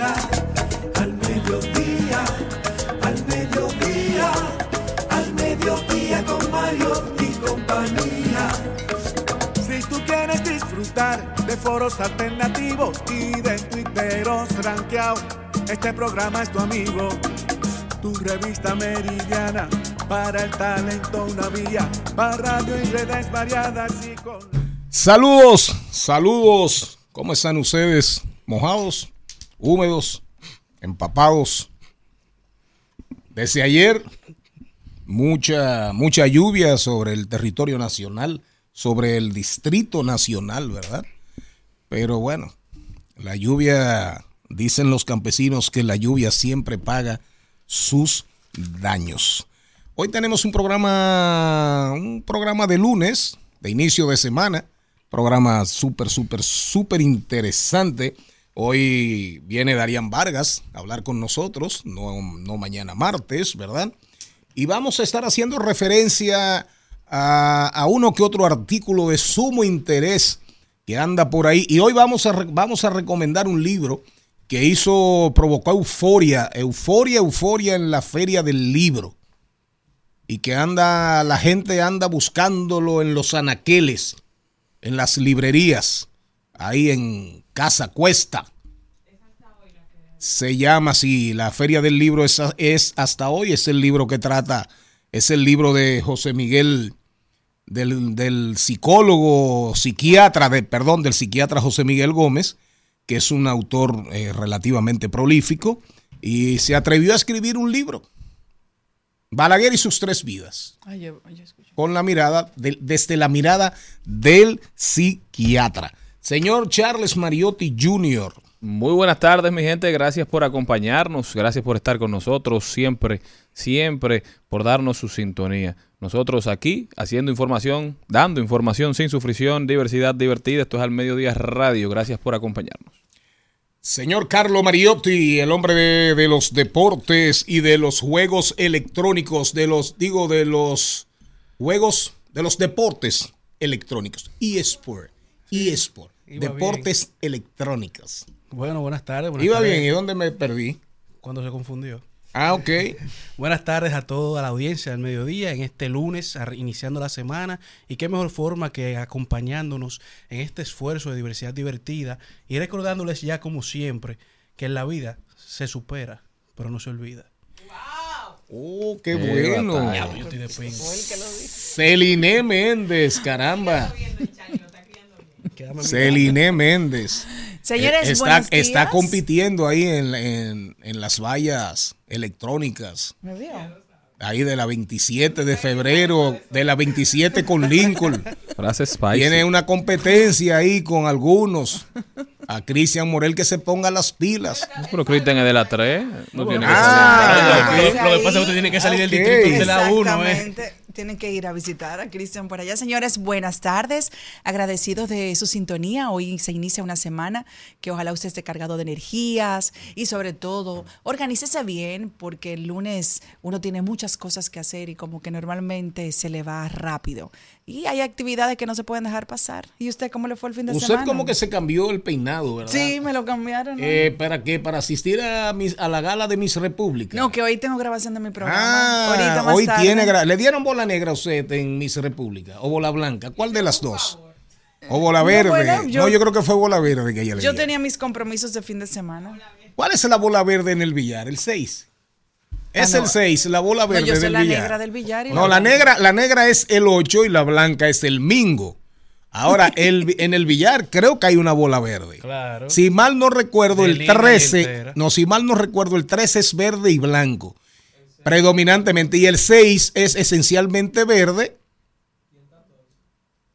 Al mediodía, al mediodía, al mediodía con Mariotti y compañía. Si tú quieres disfrutar de foros alternativos y de tuiteros rankeados, este programa es tu amigo. Tu revista meridiana para el talento una vía, para radio y redes variadas y con... Saludos, saludos. ¿Cómo están ustedes? ¿Mojados? ¿Húmedos? ¿Empapados? Desde ayer, mucha, mucha lluvia sobre el territorio nacional, sobre el distrito nacional, ¿verdad? Pero bueno, la lluvia, dicen los campesinos que la lluvia siempre paga sus daños. Hoy tenemos un programa, un programa de lunes, de inicio de semana, programa súper, súper, súper interesante. Hoy viene Darían Vargas a hablar con nosotros, no, no mañana martes, ¿verdad? Y vamos a estar haciendo referencia a, a uno que otro artículo de sumo interés que anda por ahí. Y hoy vamos a, vamos a recomendar un libro que hizo, provocó euforia, euforia, euforia en la feria del libro. Y que anda, la gente anda buscándolo en los anaqueles, en las librerías, ahí en Casa Cuesta. Se llama así, la feria del libro es, es hasta hoy, es el libro que trata, es el libro de José Miguel, del, del psicólogo, psiquiatra, de, perdón, del psiquiatra José Miguel Gómez, que es un autor eh, relativamente prolífico, y se atrevió a escribir un libro, Balaguer y sus tres vidas, Ay, yo- yo escucho. con la mirada, de- desde la mirada del psiquiatra. Señor Charles Mariotti Jr., Muy buenas tardes, mi gente. Gracias por acompañarnos. Gracias por estar con nosotros siempre, siempre por darnos su sintonía. Nosotros aquí haciendo información, dando información sin sufrición, diversidad divertida. Esto es al Mediodía Radio. Gracias por acompañarnos. Señor Carlo Mariotti, el hombre de, de los deportes y de los juegos electrónicos, de los, digo, de los juegos, de los deportes electrónicos. eSport, eSport, Iba deportes electrónicos. Bueno, buenas tardes. Buenas Iba tardes. bien, ¿y dónde me perdí? Cuando se confundió. Ah, ok. Buenas tardes a toda la audiencia del mediodía en este lunes, iniciando la semana. Y qué mejor forma que acompañándonos en este esfuerzo de diversidad divertida y recordándoles ya como siempre que en la vida se supera, pero no se olvida. Oh, qué Qué bueno. batalla. Yo estoy de pinga. Celine Méndez, caramba. Mi Celine Méndez. Señores, Eh, está, está compitiendo ahí en, en- en las vallas electrónicas. ¿Me vio? Ahí de la 27 de febrero, de la 27 con Lincoln. Tiene una competencia ahí con algunos. A Cristian Morel que se ponga las pilas. Pero Cristian es de la 3. No tiene que Ah. Lo, lo que pasa es que usted tiene que salir del Ok. distrito de la 1, ¿eh? Tienen que ir a visitar a Cristian por allá. Señores, buenas tardes. Agradecidos de su sintonía. Hoy se inicia una semana que ojalá usted esté cargado de energías y sobre todo, organícese bien porque el lunes uno tiene muchas cosas que hacer y como que normalmente se le va rápido. Y hay actividades que no se pueden dejar pasar. ¿Y usted cómo le fue el fin de Usted semana? como que se cambió el peinado, ¿verdad? Sí, me lo cambiaron. ¿no? Eh, ¿Para qué? ¿Para asistir a, mis- a la gala de Miss República? No, que hoy tengo grabación de mi programa. Ah, Ahorita más hoy tarde. tiene... gra- ¿Le dieron bola negra a usted en Miss República? ¿O bola blanca? ¿Cuál de las dos? ¿O bola No, verde? bueno, yo- no, yo creo que fue bola verde que ella le Yo tenía mis compromisos de fin de semana. ¿Cuál es la bola verde en el billar? ¿El 6? Es Ah, no. el 6, la bola verde yo soy del la billar. negra del billar y no, la negra, la negra es el 8 y la blanca es el mingo. Ahora, el, en el billar creo que hay una bola verde. Claro. Si mal no recuerdo, De el línea 13, entera. no, si mal no recuerdo, el 13 es verde y blanco. Predominantemente. Y el 6 es esencialmente verde.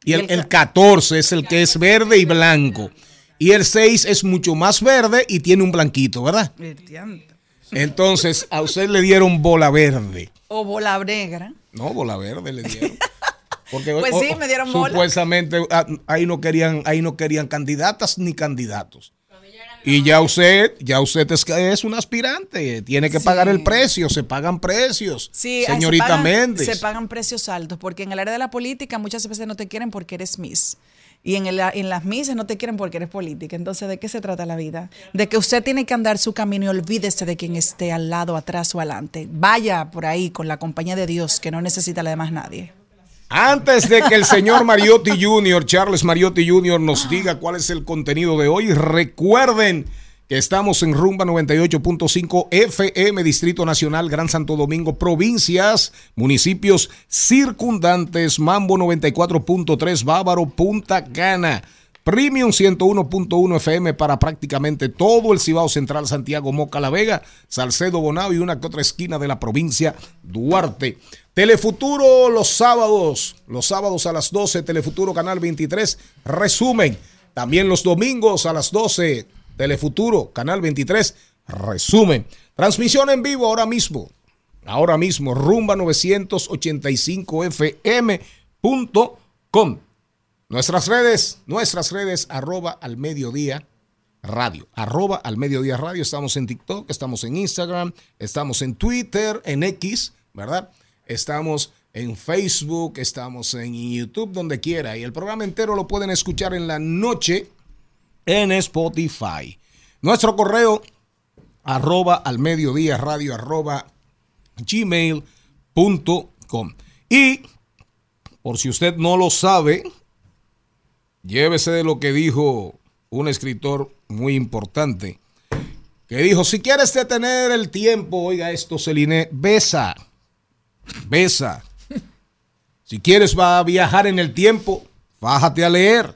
Y el, el 14 es el que es verde y blanco. Y el 6 es mucho más verde y tiene un blanquito, ¿verdad? Entonces, a usted le dieron bola verde. O bola negra. No, bola verde le dieron. Porque Pues o- sí, me dieron bola. Supuestamente ah, ahí no querían, ahí no querían candidatas ni candidatos. Y ya usted, ya usted es, es un aspirante, tiene que Sí. pagar el precio, se pagan precios. Sí, ah, señorita se pagan, Méndez. Se pagan precios altos, porque en el área de la política muchas veces no te quieren porque eres Miss. Y en, en las misas no te quieren porque eres política. Entonces, ¿de qué se trata la vida? De que usted tiene que andar su camino y olvídese de quien esté al lado, atrás o adelante. Vaya por ahí con la compañía de Dios, que no necesita la de más nadie. Antes de que el señor Mariotti Jr., Charles Mariotti Jr., nos diga cuál es el contenido de hoy, recuerden estamos en Rumba 98.5 FM, Distrito Nacional, Gran Santo Domingo, provincias, municipios circundantes, Mambo 94.3, Bávaro, Punta Cana. Premium 101.1 FM para prácticamente todo el Cibao Central, Santiago, Moca, La Vega, Salcedo, Bonao y una que otra esquina de la provincia Duarte. Telefuturo los sábados, los sábados a las 12, Telefuturo Canal 23, resumen. También los domingos a las 12, Telefuturo Canal 23, resumen. Transmisión en vivo ahora mismo, ahora mismo, rumba 985fm.com. Nuestras redes, nuestras redes, arroba al mediodía radio, arroba al mediodía radio. Estamos en TikTok, estamos en Instagram, estamos en Twitter, en X, ¿verdad? Estamos en Facebook, estamos en YouTube, donde quiera. Y el programa entero lo pueden escuchar en la noche en Spotify. Nuestro correo, arroba al mediodía radio, arroba gmail.com. Y, por si usted no lo sabe, llévese de lo que dijo un escritor muy importante, que dijo, si quieres detener el tiempo, oiga esto, Celine, besa, besa. Si quieres va a viajar en el tiempo, bájate a leer.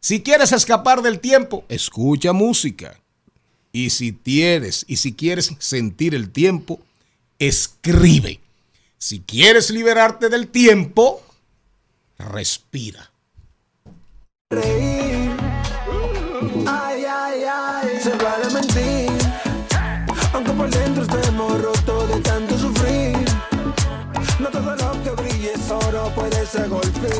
Si quieres escapar del tiempo, escucha música. Y si tienes, y si quieres sentir el tiempo, escribe. Si quieres liberarte del tiempo, respira. reír. Ay, ay, ay, se vale mentir. Aunque por dentro estemos rotos de tanto sufrir. No todo lo que brille es oro, puede ser golpe.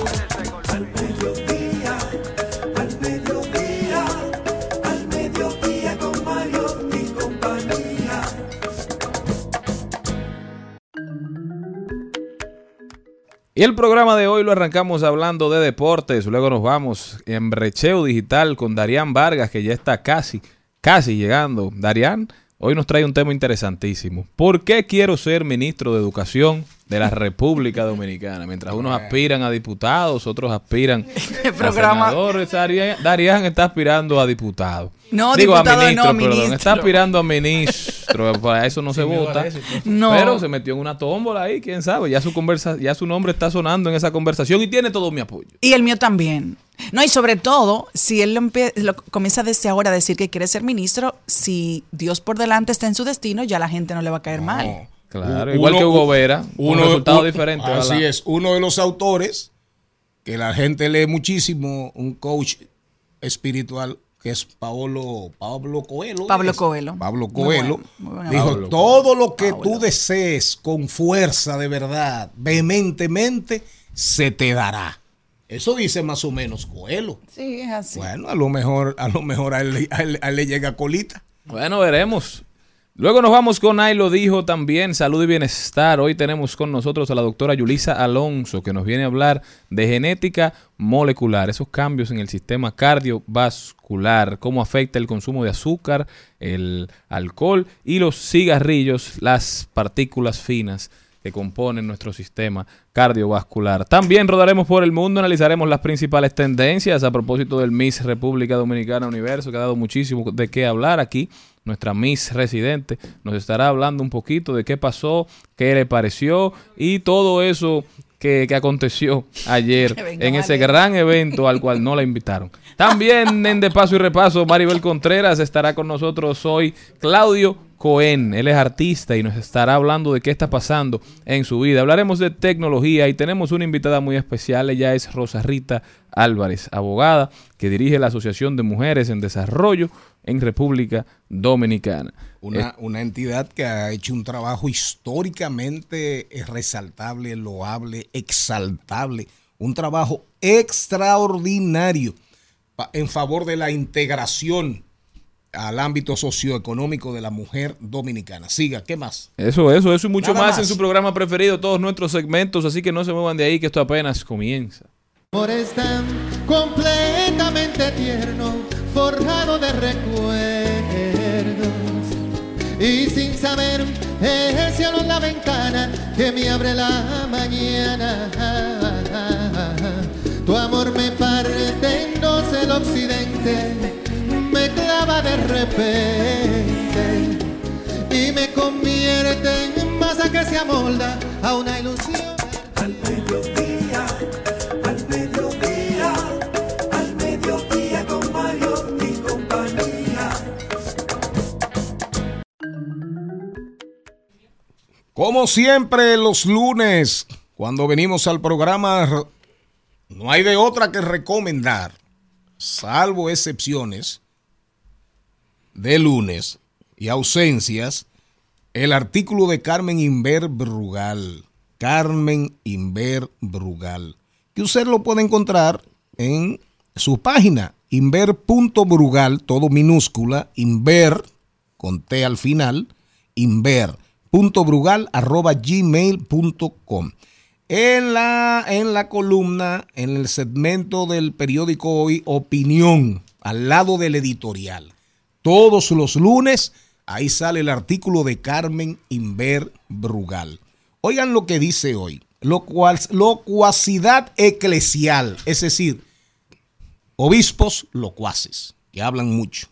Y el programa de hoy lo arrancamos hablando de deportes, luego nos vamos en brecheo digital con Darían Vargas, que ya está casi, casi llegando. Darían, hoy nos trae un tema interesantísimo. ¿Por qué quiero ser ministro de Educación de la República Dominicana? Mientras unos aspiran a diputados, otros aspiran a programa- senadores, Darían, Darían está aspirando a diputado. No, Digo, diputado a ministro, no, perdón. ministro. Está aspirando a ministro. Para eso no se vota. No. Pero se metió en una tómbola ahí, quién sabe. Ya su conversa, ya su nombre está sonando en esa conversación y tiene todo mi apoyo. Y el mío también. No, y sobre todo, si él lo, comienza desde ahora a decir que quiere ser ministro, si Dios por delante está en su destino, ya la gente no le va a caer mal. Claro, igual que Hugo Vera, un resultado diferente. Así es, uno de los autores que la gente lee muchísimo, un coach espiritual que es Pablo, Pablo Coelho. Pablo es- Coelho. Pablo Muy Coelho. bueno, muy buen dijo, Pablo todo lo que Pablo. tú desees con fuerza de verdad, vehementemente, se te dará. Eso dice más o menos Coelho. Sí, es así. Bueno, a lo mejor, a lo mejor a él, a él- a él le llega colita. Bueno, veremos. Luego nos vamos con Ay lo dijo también, salud y bienestar. Hoy tenemos con nosotros a la doctora Yulisa Alonso, que nos viene a hablar de genética molecular, esos cambios en el sistema cardiovascular, cómo afecta el consumo de azúcar, el alcohol y los cigarrillos, las partículas finas que componen nuestro sistema cardiovascular. También rodaremos por el mundo, analizaremos las principales tendencias a propósito del Miss República Dominicana Universo, que ha dado muchísimo de qué hablar aquí. Nuestra Miss residente nos estará hablando un poquito de qué pasó, qué le pareció y todo eso que, que aconteció ayer en ese gran evento al cual no la invitaron. También en De Paso y Repaso, Maribel Contreras estará con nosotros hoy. Claudio Cohen. Él es artista y nos estará hablando de qué está pasando en su vida. Hablaremos de tecnología y tenemos una invitada muy especial. Ella es Rosa Rita Álvarez, abogada que dirige la Asociación de Mujeres en Desarrollo en República Dominicana. Una, una entidad que ha hecho un trabajo históricamente resaltable, loable, exaltable. Un trabajo extraordinario en favor de la integración al ámbito socioeconómico de la mujer dominicana. Siga, ¿qué más? Eso, eso, eso y mucho más, más. en su programa preferido, todos nuestros segmentos, así que no se muevan de ahí, que esto apenas comienza. Es tan completamente tierno, forjado de recuerdos. Y sin saber, el cielo en la ventana que me abre la mañana. Tu amor me parte en dos el occidente, de repente y me convierte en masa que se amolda a una ilusión. Al mediodía, al mediodía, al mediodía con Mario y compañía. Como siempre, los lunes, cuando venimos al programa, no hay de otra que recomendar, salvo excepciones de lunes y ausencias, el artículo de Carmen Inver Brugal. Carmen Inver Brugal. Que usted lo puede encontrar en su página, inver.brugal, todo minúscula, inver, con T al final, inver.brugal arroba gmail.com. En la, en la columna, en el segmento del periódico Hoy, Opinión, al lado del editorial. Todos los lunes, ahí sale el artículo de Carmen Inver Brugal. Oigan lo que dice hoy. Locuacidad eclesial, es decir, obispos locuaces, que hablan mucho.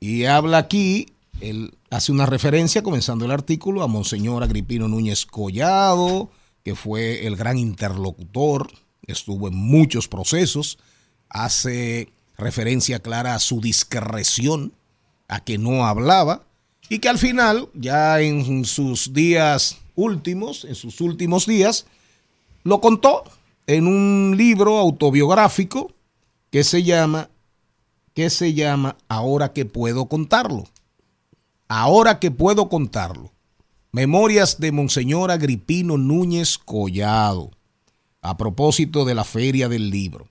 Y habla aquí, él hace una referencia, comenzando el artículo, a Monseñor Agripino Núñez Collado, que fue el gran interlocutor, estuvo en muchos procesos, hace referencia clara a su discreción, a que no hablaba, y que al final, ya en sus días últimos, en sus últimos días, lo contó en un libro autobiográfico que se llama que se llama Ahora que puedo contarlo. Ahora que puedo contarlo. Memorias de Monseñor Agripino Núñez Collado. A propósito de la feria del libro.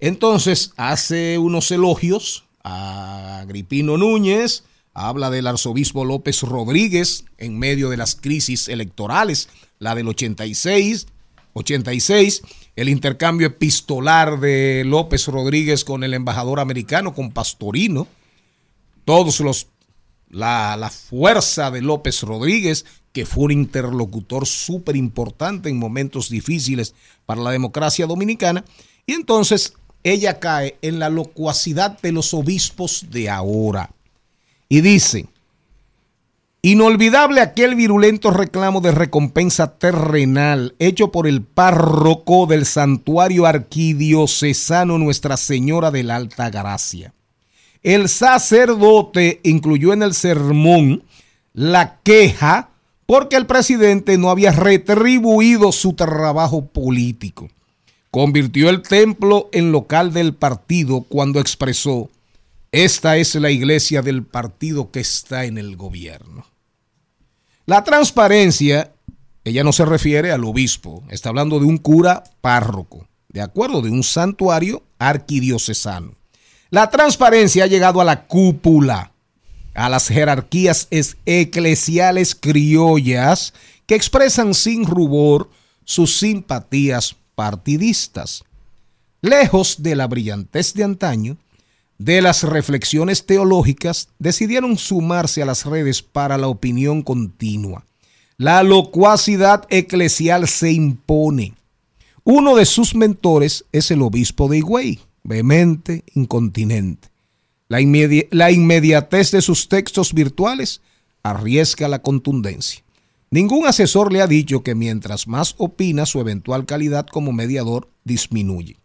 Entonces hace unos elogios a Agripino Núñez, habla del arzobispo López Rodríguez en medio de las crisis electorales, la del 86, 86, el intercambio epistolar de López Rodríguez con el embajador americano, con Pastorino, todos los, la, la fuerza de López Rodríguez, que fue un interlocutor súper importante en momentos difíciles para la democracia dominicana, y entonces ella cae en la locuacidad de los obispos de ahora. Y dice, Inolvidable aquel virulento reclamo de recompensa terrenal hecho por el párroco del santuario arquidiocesano Nuestra Señora de la Alta Gracia. El sacerdote incluyó en el sermón la queja porque el presidente no había retribuido su trabajo político. Convirtió el templo en local del partido cuando expresó, esta es la iglesia del partido que está en el gobierno. La transparencia, ella no se refiere al obispo, está hablando de un cura párroco, de acuerdo, de un santuario arquidiocesano. La transparencia ha llegado a la cúpula, a las jerarquías es- eclesiales criollas que expresan sin rubor sus simpatías partidistas. Lejos de la brillantez de antaño, de las reflexiones teológicas, decidieron sumarse a las redes para la opinión continua. La locuacidad eclesial se impone. Uno de sus mentores es el obispo de Higüey, vehemente, incontinente. La, inmedi- la inmediatez de sus textos virtuales arriesga la contundencia. Ningún asesor le ha dicho que mientras más opina, su eventual calidad como mediador disminuye.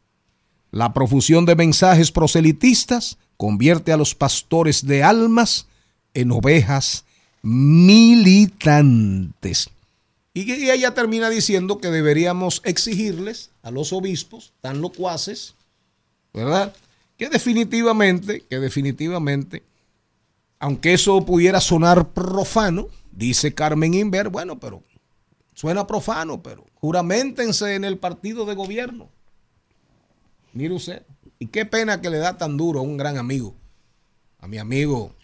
La profusión de mensajes proselitistas convierte a los pastores de almas en ovejas militantes. Y, ella termina diciendo que deberíamos exigirles a los obispos tan locuaces, ¿verdad? Que definitivamente, que definitivamente, aunque eso pudiera sonar profano, dice Carmen Inver, bueno, pero suena profano, pero juramentense en el partido de gobierno. Mire usted, y qué pena que le da tan duro a un gran amigo, a mi amigo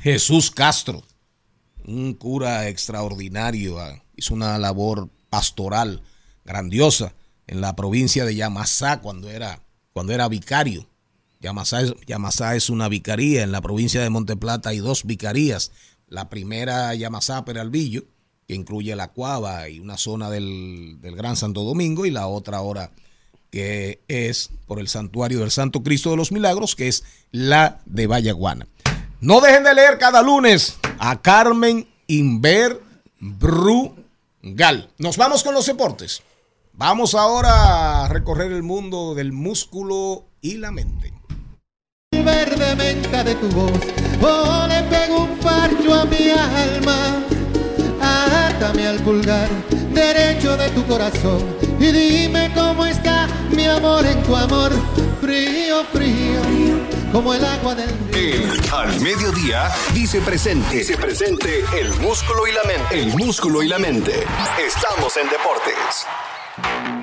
Jesús Castro, un cura extraordinario, ah, hizo una labor pastoral grandiosa en la provincia de Yamasá cuando era, cuando era vicario. Yamasá es, Yamasá es una vicaría, en la provincia de Monteplata hay dos vicarías. La primera Yamasá Peralvillo, que incluye la Cuava y una zona del, del Gran Santo Domingo, y la otra ahora que es por el santuario del Santo Cristo de los Milagros, que es la de Vallaguana. No dejen de leer cada lunes a Carmen Inver Brugal. Nos vamos con los deportes. Vamos ahora a recorrer el mundo del músculo y la mente. Verde menta de tu voz, oh, le pego un parcho a mi alma. Átame al pulgar derecho de tu corazón y dime cómo está mi amor en tu amor. Frío, frío, como el agua del río. El Al Mediodía dice presente. Dice presente el músculo y la mente. El músculo y la mente. Estamos en deportes.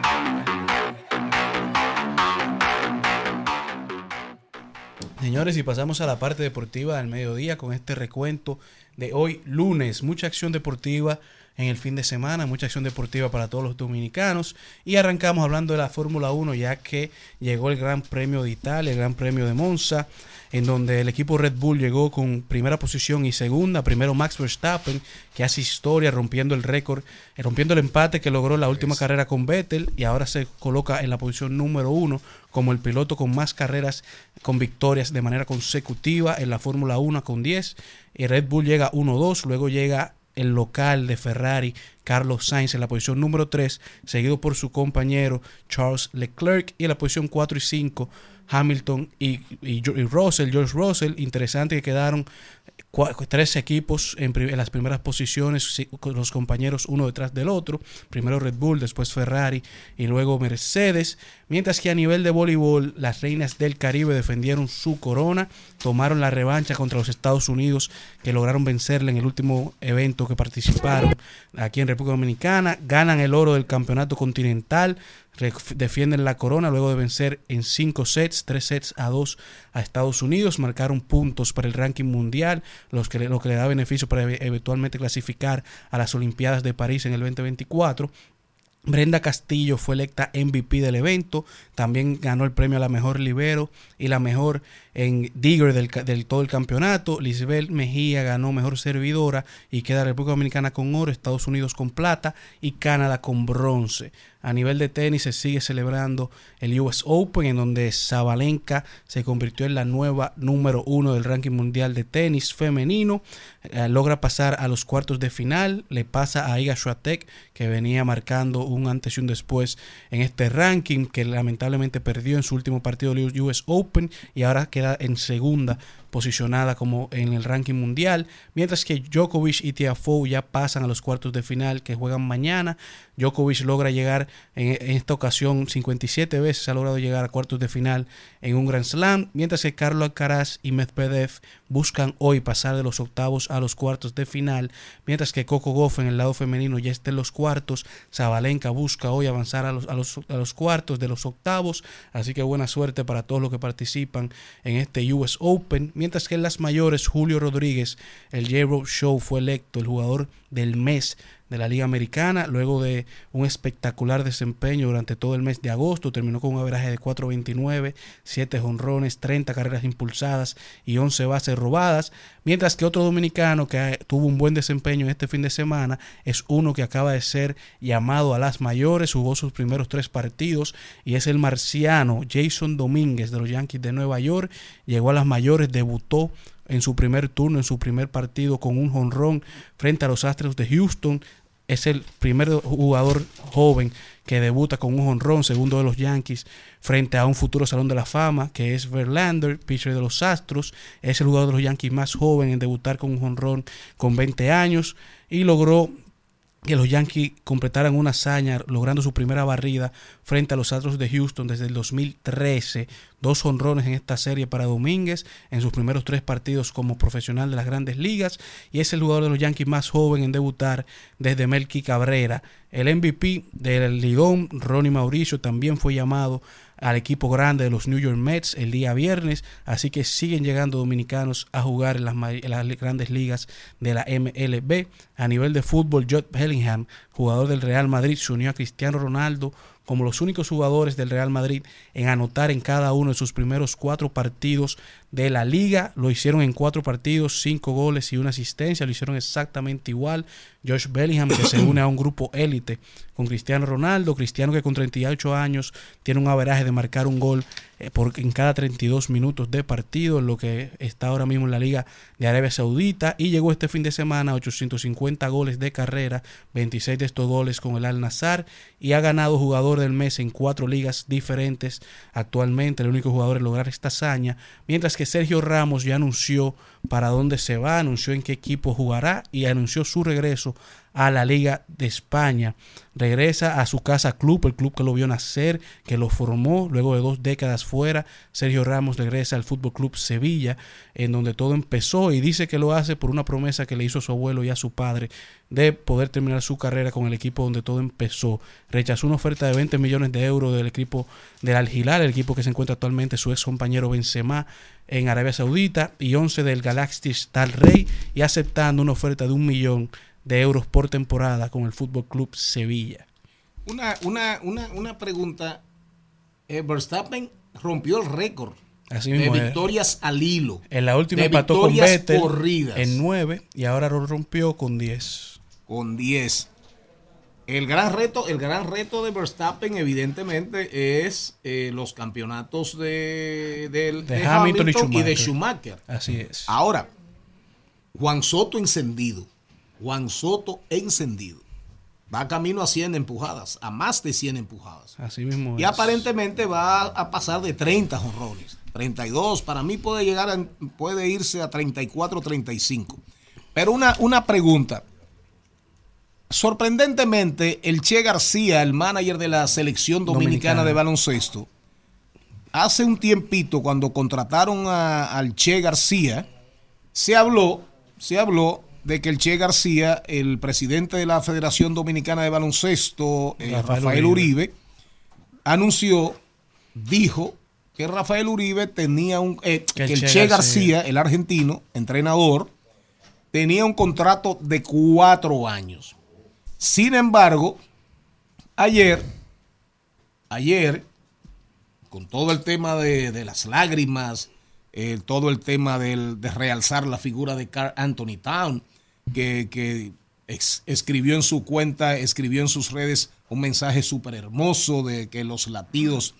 Señores, y pasamos a la parte deportiva del mediodía con este recuento de hoy lunes. Mucha acción deportiva en el fin de semana, mucha acción deportiva para todos los dominicanos. Y arrancamos hablando de la Fórmula 1 ya que llegó el Gran Premio de Italia, el Gran Premio de Monza, en donde el equipo Red Bull llegó con primera posición y segunda. Primero Max Verstappen, que hace historia rompiendo el récord, eh, rompiendo el empate que logró la última carrera con Vettel y ahora se coloca en la posición número uno como el piloto con más carreras con victorias de manera consecutiva en la Fórmula 1 con 10. Y Red Bull llega 1-2, luego llega el local de Ferrari, Carlos Sainz, en la posición número 3, seguido por su compañero Charles Leclerc, y en la posición 4 y 5, Hamilton y, y, y Russell, George Russell. Interesante que quedaron tres equipos en, las primeras posiciones, los compañeros uno detrás del otro. Primero Red Bull, después Ferrari y luego Mercedes. Mientras que a nivel de voleibol, las reinas del Caribe defendieron su corona, tomaron la revancha contra los Estados Unidos, que lograron vencerle en el último evento que participaron aquí en República Dominicana. Ganan el oro del campeonato continental defienden la corona luego de vencer en cinco sets, tres sets a dos a Estados Unidos, marcaron puntos para el ranking mundial, los que, lo que le da beneficio para eventualmente clasificar a las Olimpiadas de París en el 2024. Brenda Castillo fue electa MVP del evento, también ganó el premio a la mejor libero y la mejor en digger del, todo el campeonato. Lisbeth Mejía ganó mejor servidora y queda República Dominicana con oro, Estados Unidos con plata y Canadá con bronce. A nivel de tenis se sigue celebrando el US Open en donde Zabalenka se convirtió en la nueva número uno del ranking mundial de tenis femenino. Eh, logra pasar a los cuartos de final, le pasa a Iga Swiatek que venía marcando un antes y un después en este ranking que lamentablemente perdió en su último partido del US Open y ahora en segunda posicionada como en el ranking mundial, mientras que Djokovic y Tiafoe ya pasan a los cuartos de final que juegan mañana. Djokovic logra llegar en, en esta ocasión 57 veces ha logrado llegar a cuartos de final en un Grand Slam, mientras que Carlos Alcaraz y Medvedev buscan hoy pasar de los octavos a los cuartos de final, mientras que Coco Goff en el lado femenino ya está en los cuartos, Zabalenka busca hoy avanzar a los, a los, a los cuartos de los octavos, así que buena suerte para todos los que participan en este US Open, mientras que en las mayores Julio Rodríguez, el J-Road Show fue electo el jugador del mes de la Liga Americana, luego de un espectacular desempeño durante todo el mes de agosto, terminó con un averaje de 4.29, 7 jonrones, 30 carreras impulsadas y 11 bases robadas, mientras que otro dominicano que tuvo un buen desempeño este fin de semana es uno que acaba de ser llamado a las mayores, jugó sus primeros tres partidos y es el marciano Jason Domínguez de los Yankees de Nueva York, llegó a las mayores, debutó en su primer turno, en su primer partido con un jonrón frente a los Astros de Houston. Es el primer jugador joven que debuta con un honrón, segundo de los Yankees, frente a un futuro Salón de la Fama, que es Verlander, pitcher de los Astros. Es el jugador de los Yankees más joven en debutar con un honrón con 20 años y logró que los Yankees completaran una hazaña logrando su primera barrida frente a los Astros de Houston desde el 2013. Dos honrones en esta serie para Domínguez en sus primeros tres partidos como profesional de las grandes ligas y es el jugador de los Yankees más joven en debutar desde Melky Cabrera. El MVP del Ligón, Ronnie Mauricio, también fue llamado al equipo grande de los New York Mets el día viernes, así que siguen llegando dominicanos a jugar en las, grandes ligas de la MLB. A nivel de fútbol, Judd Bellingham, jugador del Real Madrid, se unió a Cristiano Ronaldo como los únicos jugadores del Real Madrid en anotar en cada uno de sus primeros cuatro partidos de la liga. Lo hicieron en cuatro partidos, cinco goles y una asistencia. Lo hicieron exactamente igual. Josh Bellingham, que se une a un grupo élite con Cristiano Ronaldo. Cristiano que con 38 años tiene un averaje de marcar un gol eh, en cada 32 minutos de partido, en lo que está ahora mismo en la Liga de Arabia Saudita. Y llegó este fin de semana a 850 goles de carrera, 26 de estos goles con el Al Nazar. Y ha ganado jugador del mes en cuatro ligas diferentes actualmente, el único jugador en lograr esta hazaña. Mientras que Sergio Ramos ya anunció para dónde se va, anunció en qué equipo jugará y anunció su regreso a la Liga de España. Regresa a su casa club, el club que lo vio nacer, que lo formó luego de dos décadas fuera. Sergio Ramos regresa al Fútbol Club Sevilla, en donde todo empezó y dice que lo hace por una promesa que le hizo a su abuelo y a su padre de poder terminar su carrera con el equipo donde todo empezó. Rechazó una oferta de 20 millones de euros del equipo del Al Hilal, el equipo que se encuentra actualmente su ex compañero Benzema en Arabia Saudita y 11 del Galactic Rey y aceptando una oferta de un millón de euros por temporada con el Fútbol Club Sevilla. Una, una, una, una pregunta. Eh, Verstappen rompió el récord Así de mismo es. victorias al hilo. En la última de empató con victorias Vettel corridas. en 9 y ahora lo rompió con 10. con 10. El gran reto, el gran reto de Verstappen, evidentemente, es eh, los campeonatos de, del- De de Hamilton y de Schumacher. Schumacher. Así es. Ahora, Juan Soto encendido. Juan Soto encendido. Va camino a 100 empujadas, a más de 100 empujadas. Así mismo Y es. aparentemente va a pasar de 30 jonrones. 32, para mí puede llegar a, puede irse a 34, 35. Pero una, una pregunta. Sorprendentemente, el Che García, el manager de la selección dominicana, Dominicana. de baloncesto, hace un tiempito cuando contrataron a- al Che García, se habló, se habló de que el Che García, el presidente de la Federación Dominicana de Baloncesto, eh, Rafael Rafael, Uribe. Uribe, anunció, dijo que Rafael Uribe tenía un, eh, que, el Che, García, el argentino, entrenador, tenía un contrato de cuatro años. Sin embargo, ayer, ayer, con todo el tema de, de las lágrimas, eh, todo el tema del- de realzar la figura de Carl Anthony Town, que, escribió en su cuenta, escribió en sus redes un mensaje súper hermoso de que los latidos,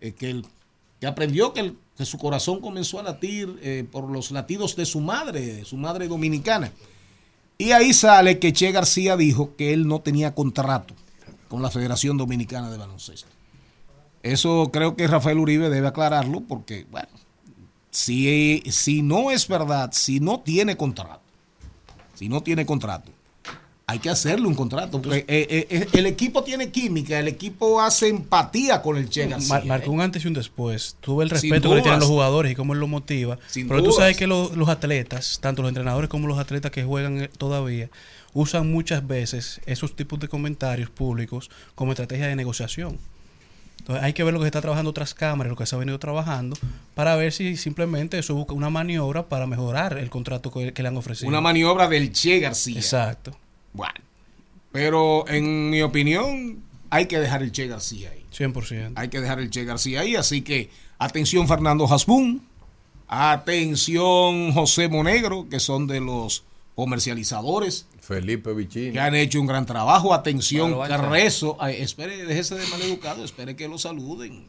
eh, que, que aprendió que, que su corazón comenzó a latir eh, por los latidos de su madre, de su madre dominicana. Y ahí sale que Che García dijo que él no tenía contrato con la Federación Dominicana de Baloncesto. Eso creo que Rafael Uribe debe aclararlo porque, bueno, si, si no es verdad, si no tiene contrato, si no tiene contrato, hay que hacerle un contrato. Porque eh, eh, eh, el equipo tiene química, el equipo hace empatía con el Che García. Mar- marcó un antes y un después. Tuve el respeto que le tienen los jugadores y cómo él lo motiva. Sin Pero tú dudas. sabes que lo- los atletas, tanto los entrenadores como los atletas que juegan todavía, usan muchas veces esos tipos de comentarios públicos como estrategia de negociación. Entonces hay que ver lo que se está trabajando tras cámaras, lo que se ha venido trabajando, para ver si simplemente eso busca una maniobra para mejorar el contrato que, que le han ofrecido. Una maniobra del Che García. Exacto, Bueno, pero en mi opinión hay que dejar el Che García ahí. 100%. Hay que dejar el Che García ahí. Así que atención Fernando Hasbun, atención José Monegro, que son de los comercializadores Felipe Vicini. que han hecho un gran trabajo. Atención. Carrezo. Ay, espere, déjese de maleducado, espere que lo saluden.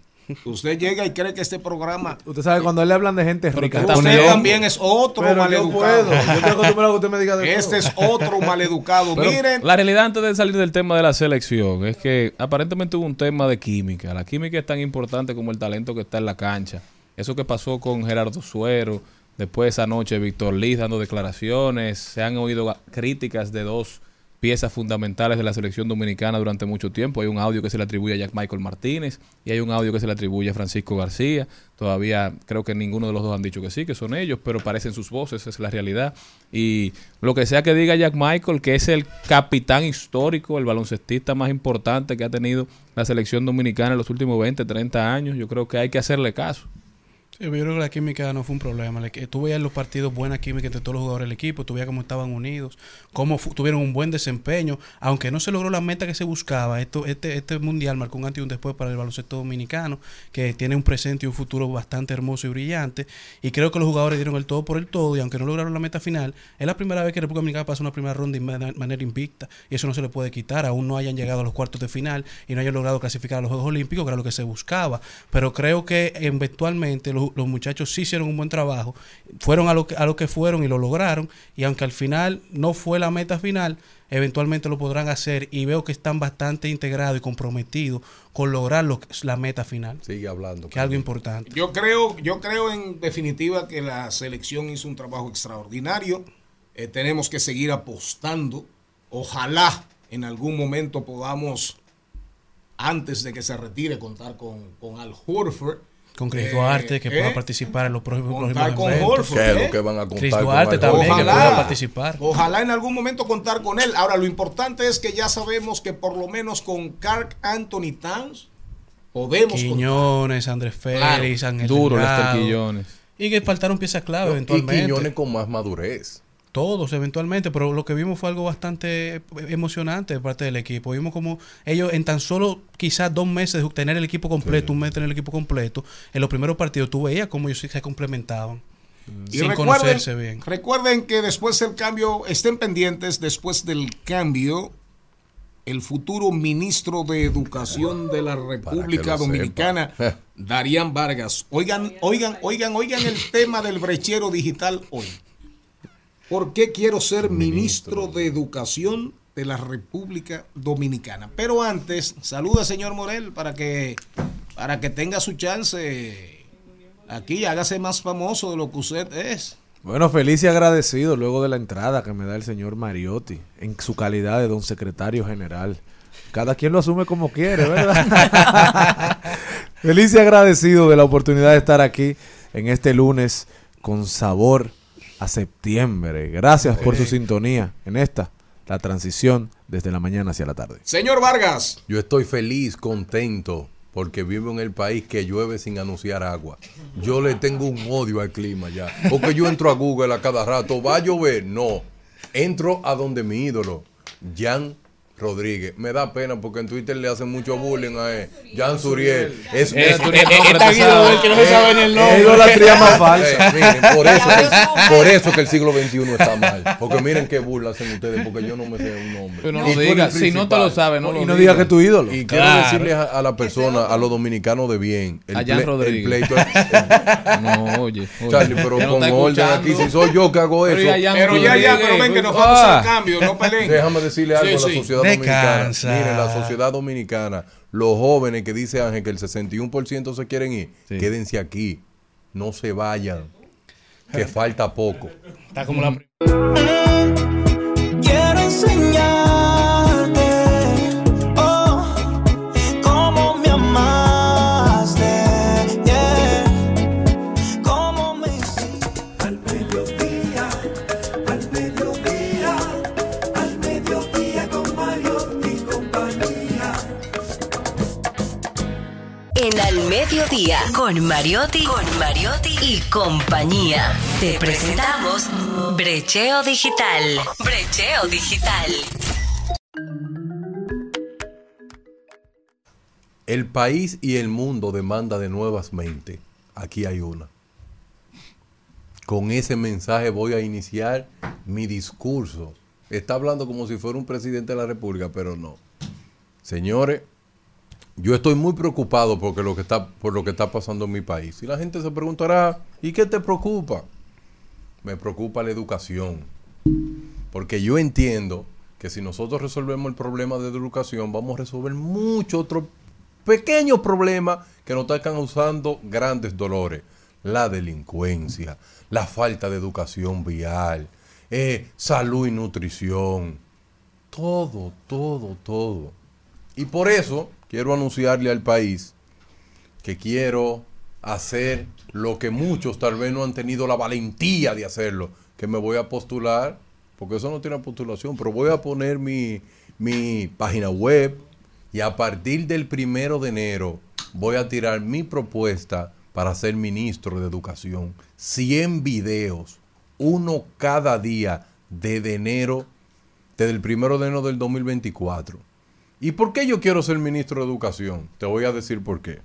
Usted llega y cree que este programa. Usted sabe, cuando le hablan de gente rica, Usted también es otro Pero yo maleducado. puedo. Yo estoy acostumbrado a que usted me diga de Este todo. es otro maleducado. Pero Miren, la realidad antes de salir del tema de la selección es que aparentemente hubo un tema de química. La química es tan importante como el talento que está en la cancha. Eso que pasó con Gerardo Suero, después esa noche Víctor Liz dando declaraciones, se han oído críticas de dos piezas fundamentales de la selección dominicana durante mucho tiempo. Hay un audio que se le atribuye a Jack Michael Martínez y hay un audio que se le atribuye a Francisco García. Todavía creo que ninguno de los dos han dicho que sí, que son ellos, pero parecen sus voces, es la realidad. Y lo que sea que diga Jack Michael, que es el capitán histórico, el baloncestista más importante que ha tenido la selección dominicana en los últimos 20, 30 años, yo creo que hay que hacerle caso. Sí, yo creo que la química no fue un problema. Le- que Tú veías los partidos buena química entre todos los jugadores del equipo, tú veías cómo estaban unidos, cómo tuvieron un buen desempeño, aunque no se logró la meta que se buscaba. Esto, este, este mundial marcó un antes y un después para el baloncesto dominicano, que tiene un presente y un futuro bastante hermoso y brillante. Y creo que los jugadores dieron el todo por el todo, y aunque no lograron la meta final, es la primera vez que República Dominicana pasa una primera ronda de man- manera invicta, y eso no se le puede quitar. Aún no hayan llegado a los cuartos de final y no hayan logrado clasificar a los Juegos Olímpicos, que era lo que se buscaba. Pero creo que eventualmente los, los muchachos sí hicieron un buen trabajo, fueron a lo, que, a lo que fueron y lo lograron, y aunque al final no fue la meta final, eventualmente lo podrán hacer y veo que están bastante integrados y comprometidos con lograr lo que es la meta final, Sigue hablando. que es algo importante. yo creo, yo creo en definitiva que la selección hizo un trabajo extraordinario. Eh, tenemos que seguir apostando. Ojalá en algún momento podamos, antes de que se retire, contar con, con Al Horford. Con Chris Eh, Duarte, que eh, pueda participar en los próximos, contar próximos con eventos. Horford. ¿Qué es ¿eh? lo que van a contar Chris con Duarte Al también, Horford? que pueda participar. Ojalá en algún momento contar con él. Ahora, lo importante es que ya sabemos que por lo menos con Carl Anthony Towns podemos contar. Quiñones, Andrés Félix, Ángel Duro, Delgado. Lester. Y que faltaron piezas clave Y eventualmente. Quiñones con más madurez. Todos eventualmente, pero lo que vimos fue algo bastante emocionante de parte del equipo. Vimos como ellos en tan solo quizás dos meses de tener el equipo completo, un mes de tener el equipo completo, en los primeros partidos tú veías cómo ellos se complementaban. Y sin recuerden, conocerse bien. recuerden que después del cambio, estén pendientes, después del cambio, el futuro ministro de Educación de la República Dominicana, sepa. Darían Vargas. Oigan, oigan, oigan, oigan el tema del brechero digital hoy. ¿Por qué quiero ser ministro de Educación de la República Dominicana? Pero antes, saluda señor Morel para que para que tenga su chance aquí, hágase más famoso de lo que usted es. Bueno, feliz y agradecido luego de la entrada que me da el señor Mariotti en su calidad de don secretario general. Cada quien lo asume como quiere, ¿verdad? feliz y agradecido de la oportunidad de estar aquí en este lunes con sabor a septiembre. Gracias por su sintonía en esta, la transición desde la mañana hacia la tarde. Señor Vargas, Yo estoy feliz, contento, porque vivo en el país que llueve sin anunciar agua. Yo le tengo un odio al clima ya. Porque yo entro a Google a cada rato, ¿va a llover? No. Entro a donde mi ídolo, Jan Rodríguez. Me da pena porque en Twitter le hacen mucho bullying a él. Jan Suriel. Es, Eh, es- tú ni el nombre es- te es- sabes. que no se sabe ni el Es idolatría más falsa. Eh, miren, por eso, que, por eso que el siglo XXI está mal. Porque miren qué burla hacen ustedes, porque yo no me sé un nombre. Pero no lo digas. Si no te lo sabes, no lo Y no digas que es tu ídolo. Y quiero decirles a, a la persona, a los dominicanos de bien, el, A Jan ple- el Rodríguez. pleito. No, oye. oye. Charlie, pero con orden aquí, si soy yo que hago eso, pero ya, ya, pero ven que nos vamos al cambio, no peleen. déjame decirle algo a la sociedad. Dominicana. Miren, la sociedad dominicana, los jóvenes que dice Ángel que el 61% se quieren ir, Sí. quédense aquí, no se vayan, que falta poco. Está como la Con Mariotti, con Mariotti y compañía. Te presentamos Brecheo Digital. Brecheo Digital. El país y el mundo demanda de nuevas mentes. Aquí hay una. Con ese mensaje voy a iniciar mi discurso. Está hablando como si fuera un presidente de la República, pero no. Señores, yo estoy muy preocupado porque lo que está, por lo que está pasando en mi país. Y la gente se preguntará, ¿y qué te preocupa? Me preocupa la educación. Porque yo entiendo que si nosotros resolvemos el problema de educación, vamos a resolver muchos otros pequeños problemas que nos están causando grandes dolores. La delincuencia, la falta de educación vial, eh, salud y nutrición. Todo, todo, todo. Y por eso quiero anunciarle al país que quiero hacer lo que muchos tal vez no han tenido la valentía de hacerlo, que me voy a postular, porque eso no tiene postulación, pero voy a poner mi, mi página web y a partir del primero de enero voy a tirar mi propuesta para ser ministro de educación. 100 videos, uno cada día desde enero, desde el primero de enero del 2024. ¿Y por qué yo quiero ser ministro de educación? Te voy a decir por qué.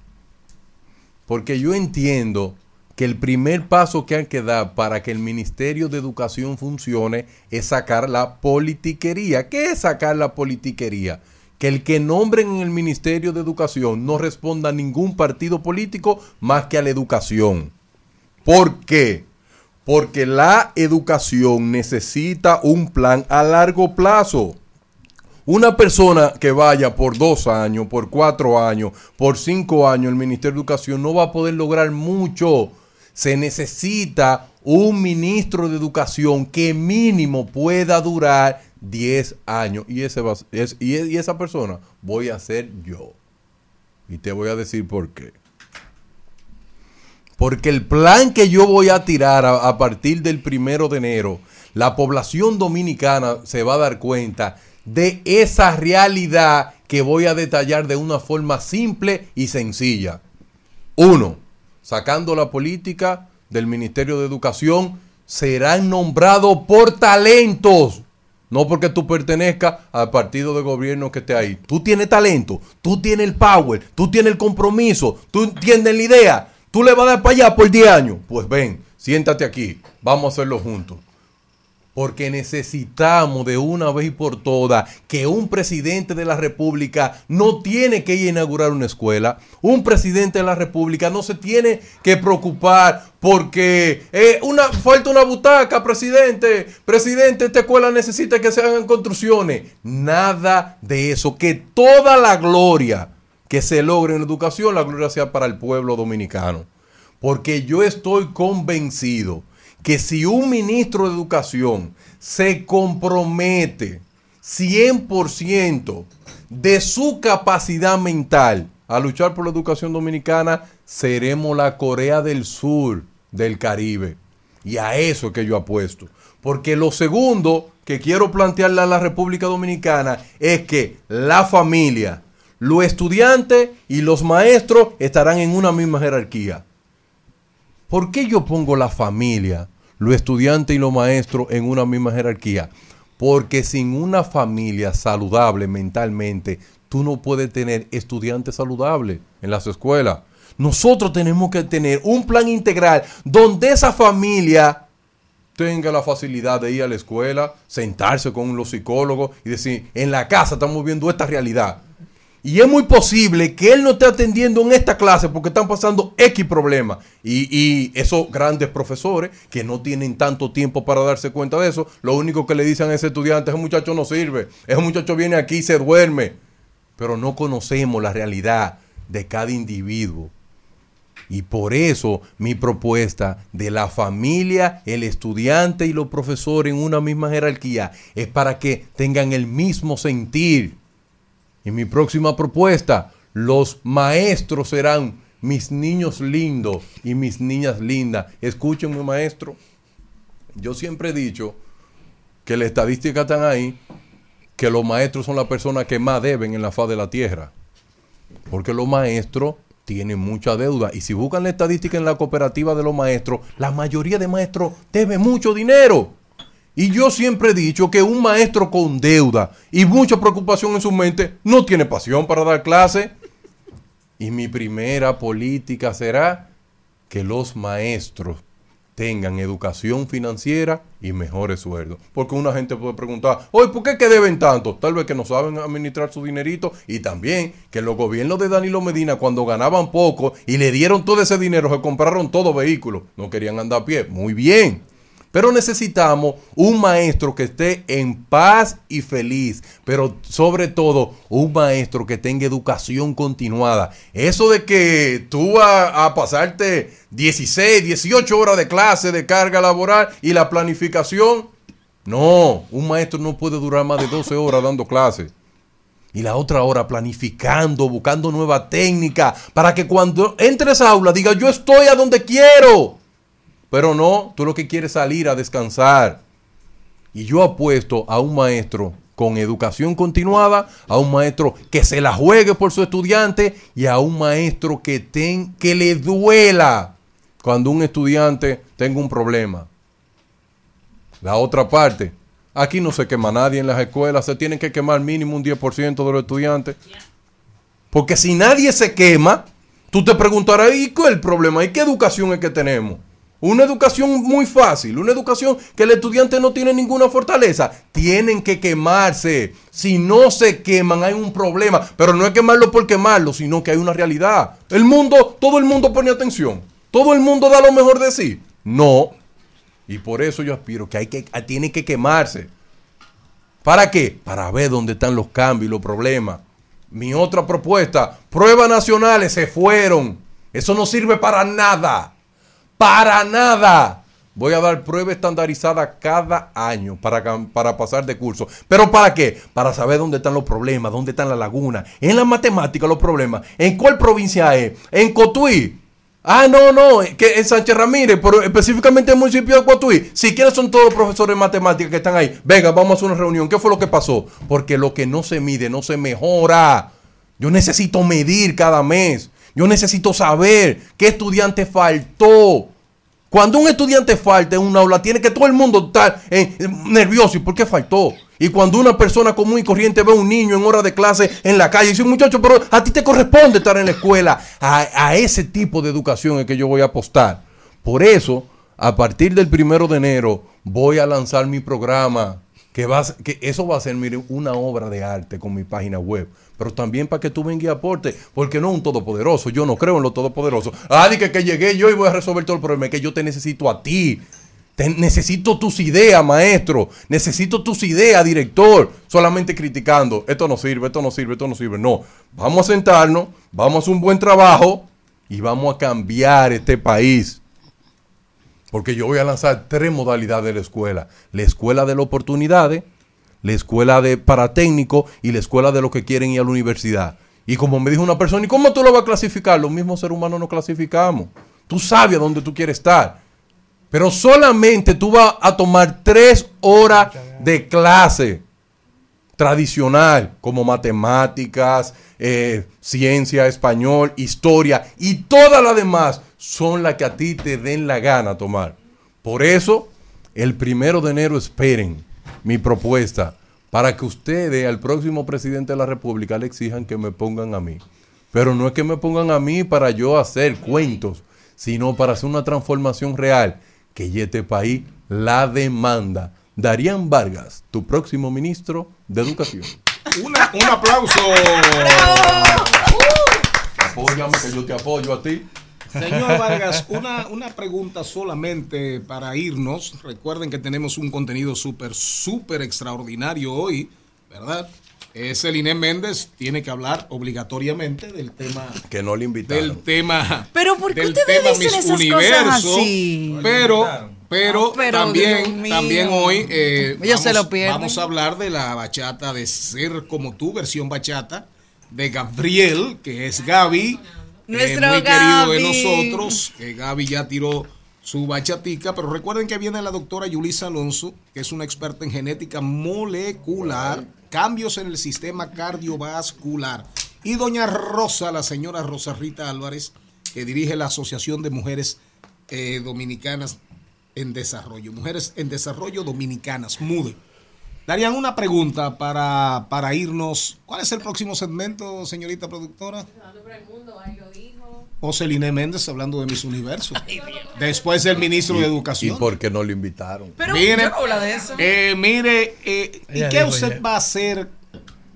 Porque yo entiendo que el primer paso que hay que dar para que el Ministerio de Educación funcione es sacar la politiquería. ¿Qué es sacar la politiquería? Que el que nombren en el Ministerio de Educación no responda a ningún partido político más que a la educación. ¿Por qué? Porque la educación necesita un plan a largo plazo. Una persona que vaya por dos años, por cuatro años, por cinco años, el Ministerio de Educación no va a poder lograr mucho. Se necesita un ministro de Educación que mínimo pueda durar 10 años. Y, ese y, esa persona voy a ser yo. Y te voy a decir por qué. Porque el plan que yo voy a tirar a partir del primero de enero, la población dominicana se va a dar cuenta de esa realidad que voy a detallar de una forma simple y sencilla. Uno, sacando la política del Ministerio de Educación, serán nombrados por talentos. No porque tú pertenezcas al partido de gobierno que esté ahí. Tú tienes talento, tú tienes el power, tú tienes el compromiso, tú tienes la idea. Tú le vas a dar para allá por 10 años. Pues ven, siéntate aquí, vamos a hacerlo juntos. Porque necesitamos de una vez y por todas que un presidente de la República no tiene que inaugurar una escuela. Un presidente de la República no se tiene que preocupar porque eh, una, falta una butaca, presidente. Presidente, esta escuela necesita que se hagan construcciones. Nada de eso. Que toda la gloria que se logre en educación, la gloria sea para el pueblo dominicano. Porque yo estoy convencido que si un ministro de educación se compromete 100% de su capacidad mental a luchar por la educación dominicana, seremos la Corea del Sur del Caribe. Y a eso es que yo apuesto. Porque lo segundo que quiero plantearle a la República Dominicana es que la familia, los estudiantes y los maestros estarán en una misma jerarquía. ¿Por qué yo pongo la familia, los estudiantes y los maestros en una misma jerarquía? Porque sin una familia saludable mentalmente, tú no puedes tener estudiantes saludables en las escuelas. Nosotros tenemos que tener un plan integral donde esa familia tenga la facilidad de ir a la escuela, sentarse con los psicólogos y decir, en la casa estamos viendo esta realidad. Y es muy posible que él no esté atendiendo en esta clase porque están pasando X problemas. Y, esos grandes profesores que no tienen tanto tiempo para darse cuenta de eso, lo único que le dicen a ese estudiante, ese muchacho no sirve, ese muchacho viene aquí y se duerme. Pero no conocemos la realidad de cada individuo. Y por eso mi propuesta de la familia, el estudiante y los profesores en una misma jerarquía es para que tengan el mismo sentir. Y mi próxima propuesta, los maestros serán mis niños lindos y mis niñas lindas. Escúchenme, maestro. Yo siempre he dicho que la estadística están ahí, que los maestros son las personas que más deben en la faz de la tierra. Porque los maestros tienen mucha deuda. Y si buscan la estadística en la cooperativa de los maestros, la mayoría de maestros deben mucho dinero. Y yo siempre he dicho que un maestro con deuda y mucha preocupación en su mente no tiene pasión para dar clase. Y mi primera política será que los maestros tengan educación financiera y mejores sueldos. Porque una gente puede preguntar, oye, ¿por qué deben tanto? Tal vez que no saben administrar su dinerito y también que los gobiernos de Danilo Medina cuando ganaban poco y le dieron todo ese dinero, se compraron todo vehículos, no querían andar a pie. Muy bien. Pero necesitamos un maestro que esté en paz y feliz, pero sobre todo un maestro que tenga educación continuada. Eso de que tú vas a pasarte 16, 18 horas de clase, de carga laboral y la planificación, no, un maestro no puede durar más de 12 horas dando clases. Y la otra hora planificando, buscando nueva técnica, para que cuando entres a aula diga, yo estoy a donde quiero. Pero no, tú lo que quieres es salir a descansar. Y yo apuesto a un maestro con educación continuada, a un maestro que se la juegue por su estudiante y a un maestro que, que le duela cuando un estudiante tenga un problema. La otra parte, aquí no se quema nadie en las escuelas, se tienen que quemar mínimo un 10% de los estudiantes. Porque si nadie se quema, tú te preguntarás, ¿y cuál es el problema? ¿Y qué educación es que tenemos? Una educación muy fácil, una educación que el estudiante no tiene ninguna fortaleza. Tienen que quemarse. Si no se queman hay un problema. Pero no es quemarlo por quemarlo, sino que hay una realidad. El mundo, todo el mundo pone atención. Todo el mundo da lo mejor de sí. No. Y por eso yo aspiro que hay que, tiene que quemarse. ¿Para qué? Para ver dónde están los cambios y los problemas. Mi otra propuesta, pruebas nacionales se fueron. Eso no sirve para nada. Para nada. Voy a dar prueba estandarizada cada año para, para pasar de curso. ¿Pero para qué? Para saber dónde están los problemas, dónde están las lagunas. En la matemática los problemas. ¿En cuál provincia es? En Cotuí. Ah, no, no, que en Sánchez Ramírez, pero específicamente en el municipio de Cotuí. Si quieren son todos profesores de matemáticas que están ahí. Venga, vamos a hacer una reunión. ¿Qué fue lo que pasó? Porque lo que no se mide no se mejora. Yo necesito medir cada mes. Yo necesito saber qué estudiante faltó. Cuando un estudiante falta en un aula, tiene que todo el mundo estar eh, nervioso. ¿Y por qué faltó? Y cuando una persona común y corriente ve a un niño en hora de clase en la calle, dice, muchacho, pero a ti te corresponde estar en la escuela. A, a ese tipo de educación es que yo voy a apostar. Por eso, a partir del primero de enero, voy a lanzar mi programa. Que, va, a ser- que eso va a ser, mire, una obra de arte con mi página web. Pero también para que tú vengas y aporte. Porque no un todopoderoso. Yo no creo en lo todopoderoso. Ah, di que, que llegué yo y voy a resolver todo el problema. Que yo te necesito a ti. Te- necesito tus ideas, maestro. Necesito tus ideas, director. Solamente criticando. Esto no sirve, esto no sirve, esto no sirve. No. Vamos a sentarnos, vamos a hacer un buen trabajo y vamos a cambiar este país. Porque yo voy a lanzar tres modalidades de la escuela. La escuela de las oportunidades, la escuela de para técnico y la escuela de los que quieren ir a la universidad. Y como me dijo una persona, ¿y cómo tú lo vas a clasificar? Los mismos seres humanos no clasificamos. Tú sabes a dónde tú quieres estar. Pero solamente tú vas a tomar tres horas de clase tradicional, como matemáticas, eh, ciencia, español, historia y todas las demás son las que a ti te den la gana tomar. Por eso, el primero de enero esperen mi propuesta para que ustedes al próximo presidente de la República le exijan que me pongan a mí. Pero no es que me pongan a mí para yo hacer cuentos, sino para hacer una transformación real que este país la demanda. Darían Vargas, tu próximo ministro de Educación. Una- un aplauso. Apóyame que yo te apoyo a ti. Señor Vargas, una, una pregunta solamente para irnos. Recuerden que tenemos un contenido súper, súper extraordinario hoy, ¿verdad? Es el Inés Méndez, tiene que hablar obligatoriamente del tema. Que no le invitaron. Del tema. Pero ¿por qué del ustedes tema dicen Miss esas cosas así? Pero, pero, también, también hoy eh, se vamos, lo pierden. vamos a hablar de la bachata de Ser como tú, versión bachata, de Gabriel, que es Gaby, eh, Nuestro muy querido de Gaby. nosotros, que Gaby ya tiró su bachatica, pero recuerden que viene la doctora Yulisa Alonso, que es una experta en genética molecular, cambios en el sistema cardiovascular, y doña Rosa, la señora Rosa Rita Álvarez, que dirige la Asociación de Mujeres eh, Dominicanas en Desarrollo, Mujeres en Desarrollo Dominicanas, MUDE. Darían una pregunta para, para irnos. ¿Cuál es el próximo segmento, señorita productora? Oceline Méndez hablando de mis universos. Después el ministro de ¿Y Educación. por qué no lo invitaron? Pero Mire, habla de eso. Eh, mire, eh, ¿y qué usted va a hacer?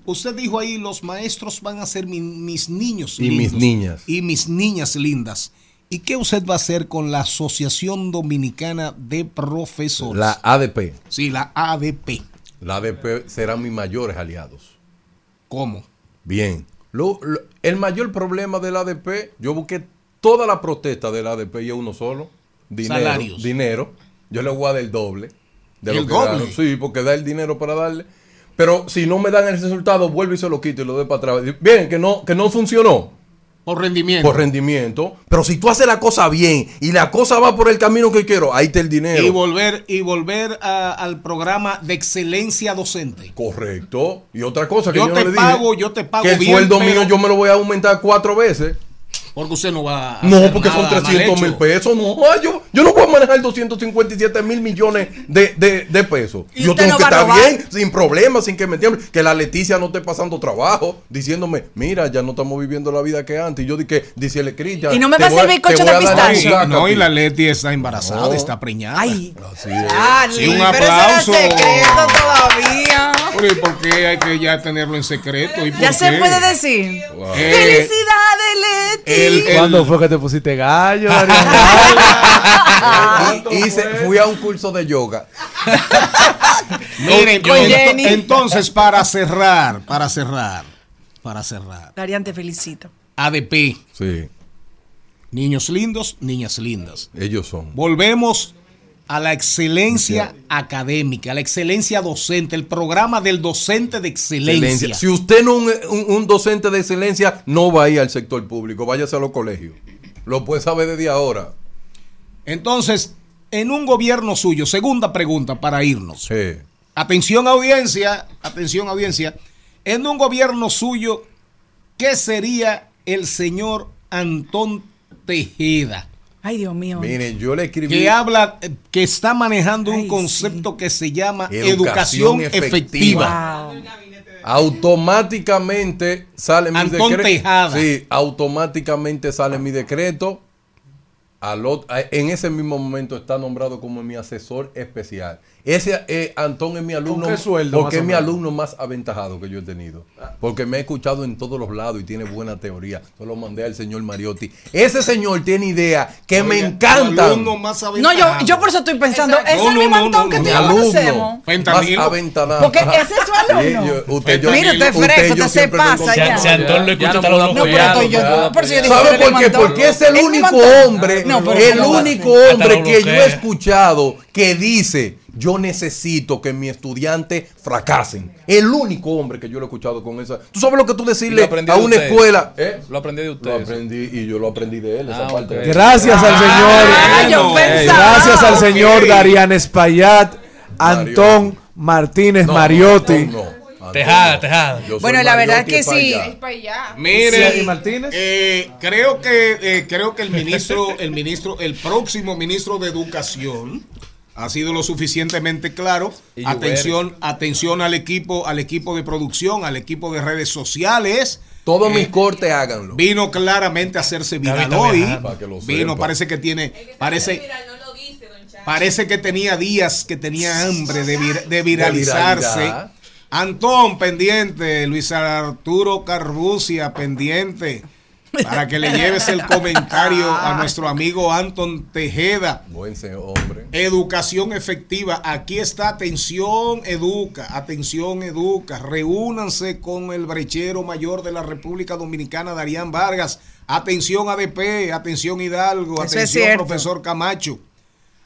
Usted dijo ahí, los maestros van a ser mi- mis niños Y mis niñas. Y mis niñas lindas. ¿Y qué usted va a hacer con la Asociación Dominicana de Profesores? La ADP. Sí, la ADP. La ADP serán mis mayores aliados. ¿Cómo? Bien. Lo- lo- el mayor problema del ADP, yo busqué toda la protesta del ADP y es uno solo. Dinero. Salarios. Dinero. Yo le voy a dar el doble. De ¿El lo que doble? Sí, porque da el dinero para darle. Pero si no me dan el resultado, vuelvo y se lo quito y lo doy para atrás. Bien, que no, que no funcionó. Por rendimiento. Por rendimiento. Pero si tú haces la cosa bien y la cosa va por el camino que quiero, ahí está el dinero. y volver, y volver a- al programa de excelencia docente. Correcto. Y otra cosa que Yo yo, te dije, pago, yo te pago que el sueldo mío yo me lo voy a aumentar cuatro veces. Porque usted no va a. No, hacer porque son nada mal 300 mil pesos. No, yo, yo no voy a manejar 257 mil millones de, de, de pesos. ¿Y Yo tengo no que estar bien, sin problemas, sin que me entiendan. Que la Leticia no esté pasando trabajo, diciéndome, mira, ya no estamos viviendo la vida que antes. Y yo dije, dice Cristian. Y no me va a servir cocho de pistacho. No, y la Leti está embarazada, No. está preñada. Ay. Así es. Ah, Sí, un pero aplauso. secreto todavía. Pero ¿y por qué hay que ya tenerlo en secreto? ¿Y por Ya se qué? puede decir. Eh, ¡Felicidades, Leti! El- el- ¿Cuándo fue que te pusiste gallo? Y, hice- fui a un curso de yoga. Miren, Con Jenny. entonces para cerrar, para cerrar, para cerrar. Darian, te felicito. ADP, Sí, niños lindos, niñas lindas. ellos son. Volvemos a la excelencia académica, a la excelencia docente, el programa del docente de excelencia. Excelencia. Si usted no es un, un- un docente de excelencia, no va a ir al sector público, váyase a los colegios. Lo puede saber desde ahora. Entonces, en un gobierno suyo, segunda pregunta para irnos. Sí. Atención audiencia, atención audiencia. En un gobierno suyo, ¿qué sería el señor Antón Tejeda? Ay, Dios mío. Miren, yo le escribí. Que habla, eh, que está manejando un concepto que se llama Educación educación, efectiva. efectiva. Wow. Automáticamente sale mi decreto. Tejada. Sí, automáticamente sale mi decreto. Al ot- a- en ese mismo momento está nombrado como mi asesor especial. Ese eh, Antón es mi alumno. qué sueldo, porque es mi alumno más aventajado que yo he tenido. Porque me ha escuchado en todos los lados y tiene buena teoría. Se lo mandé al señor Mariotti. Ese señor tiene idea que me encanta. alumno más No, aventajado. yo, yo por eso estoy pensando, Exacto. ¿es No, el no, mismo no, Antón no, que no. tú y Mi yo alumno conocemos? Fentanilo. más aventajado. Porque ese es su alumno. Sí, yo- usted, yo- Mira, usted es fresco, yo usted se pasa ya. Si Antón lo escucha, no loco. No, pero yo. Por eso yo ¿Sabe ¿ese por qué? Porque es el único hombre, No, el único hombre lo que yo he escuchado que dice, yo necesito que mis estudiantes fracasen. El único hombre que yo lo he escuchado con esa. ¿Tú sabes lo que tú lo decirle aprendí a de una usted. escuela? ¿Eh? Lo aprendí de Lo ustedes. aprendí y yo lo aprendí de él, esa parte. ok. Gracias al señor. Ah, Bueno. Gracias al señor ok. Darían Espaillat, Antón Martínez No, Mariotti. no, no. Tejada, tejada. Bueno, la verdad que es para sí. Mire, Martínez. eh, creo que eh, creo que el ministro, el ministro, el próximo ministro de Educación ha sido lo suficientemente claro. Atención, atención al equipo, al equipo de producción, al equipo de redes sociales. Todos Eh, mis cortes háganlo. Vino claramente a hacerse viral hoy. viajando. Para que lo Vino, sepa. parece que tiene, parece, parece que tenía días que tenía hambre de, vir- de viralizarse. Antón pendiente, Luis Arturo Carbucia pendiente, para que le lleves el comentario a nuestro amigo Anton Tejeda. Buen señor, hombre. Educación efectiva. Aquí está, atención, educa, atención, educa. Reúnanse con el brechero mayor de la República Dominicana, Darían Vargas. Atención, ADP, atención, Hidalgo, Eso atención, profesor Camacho.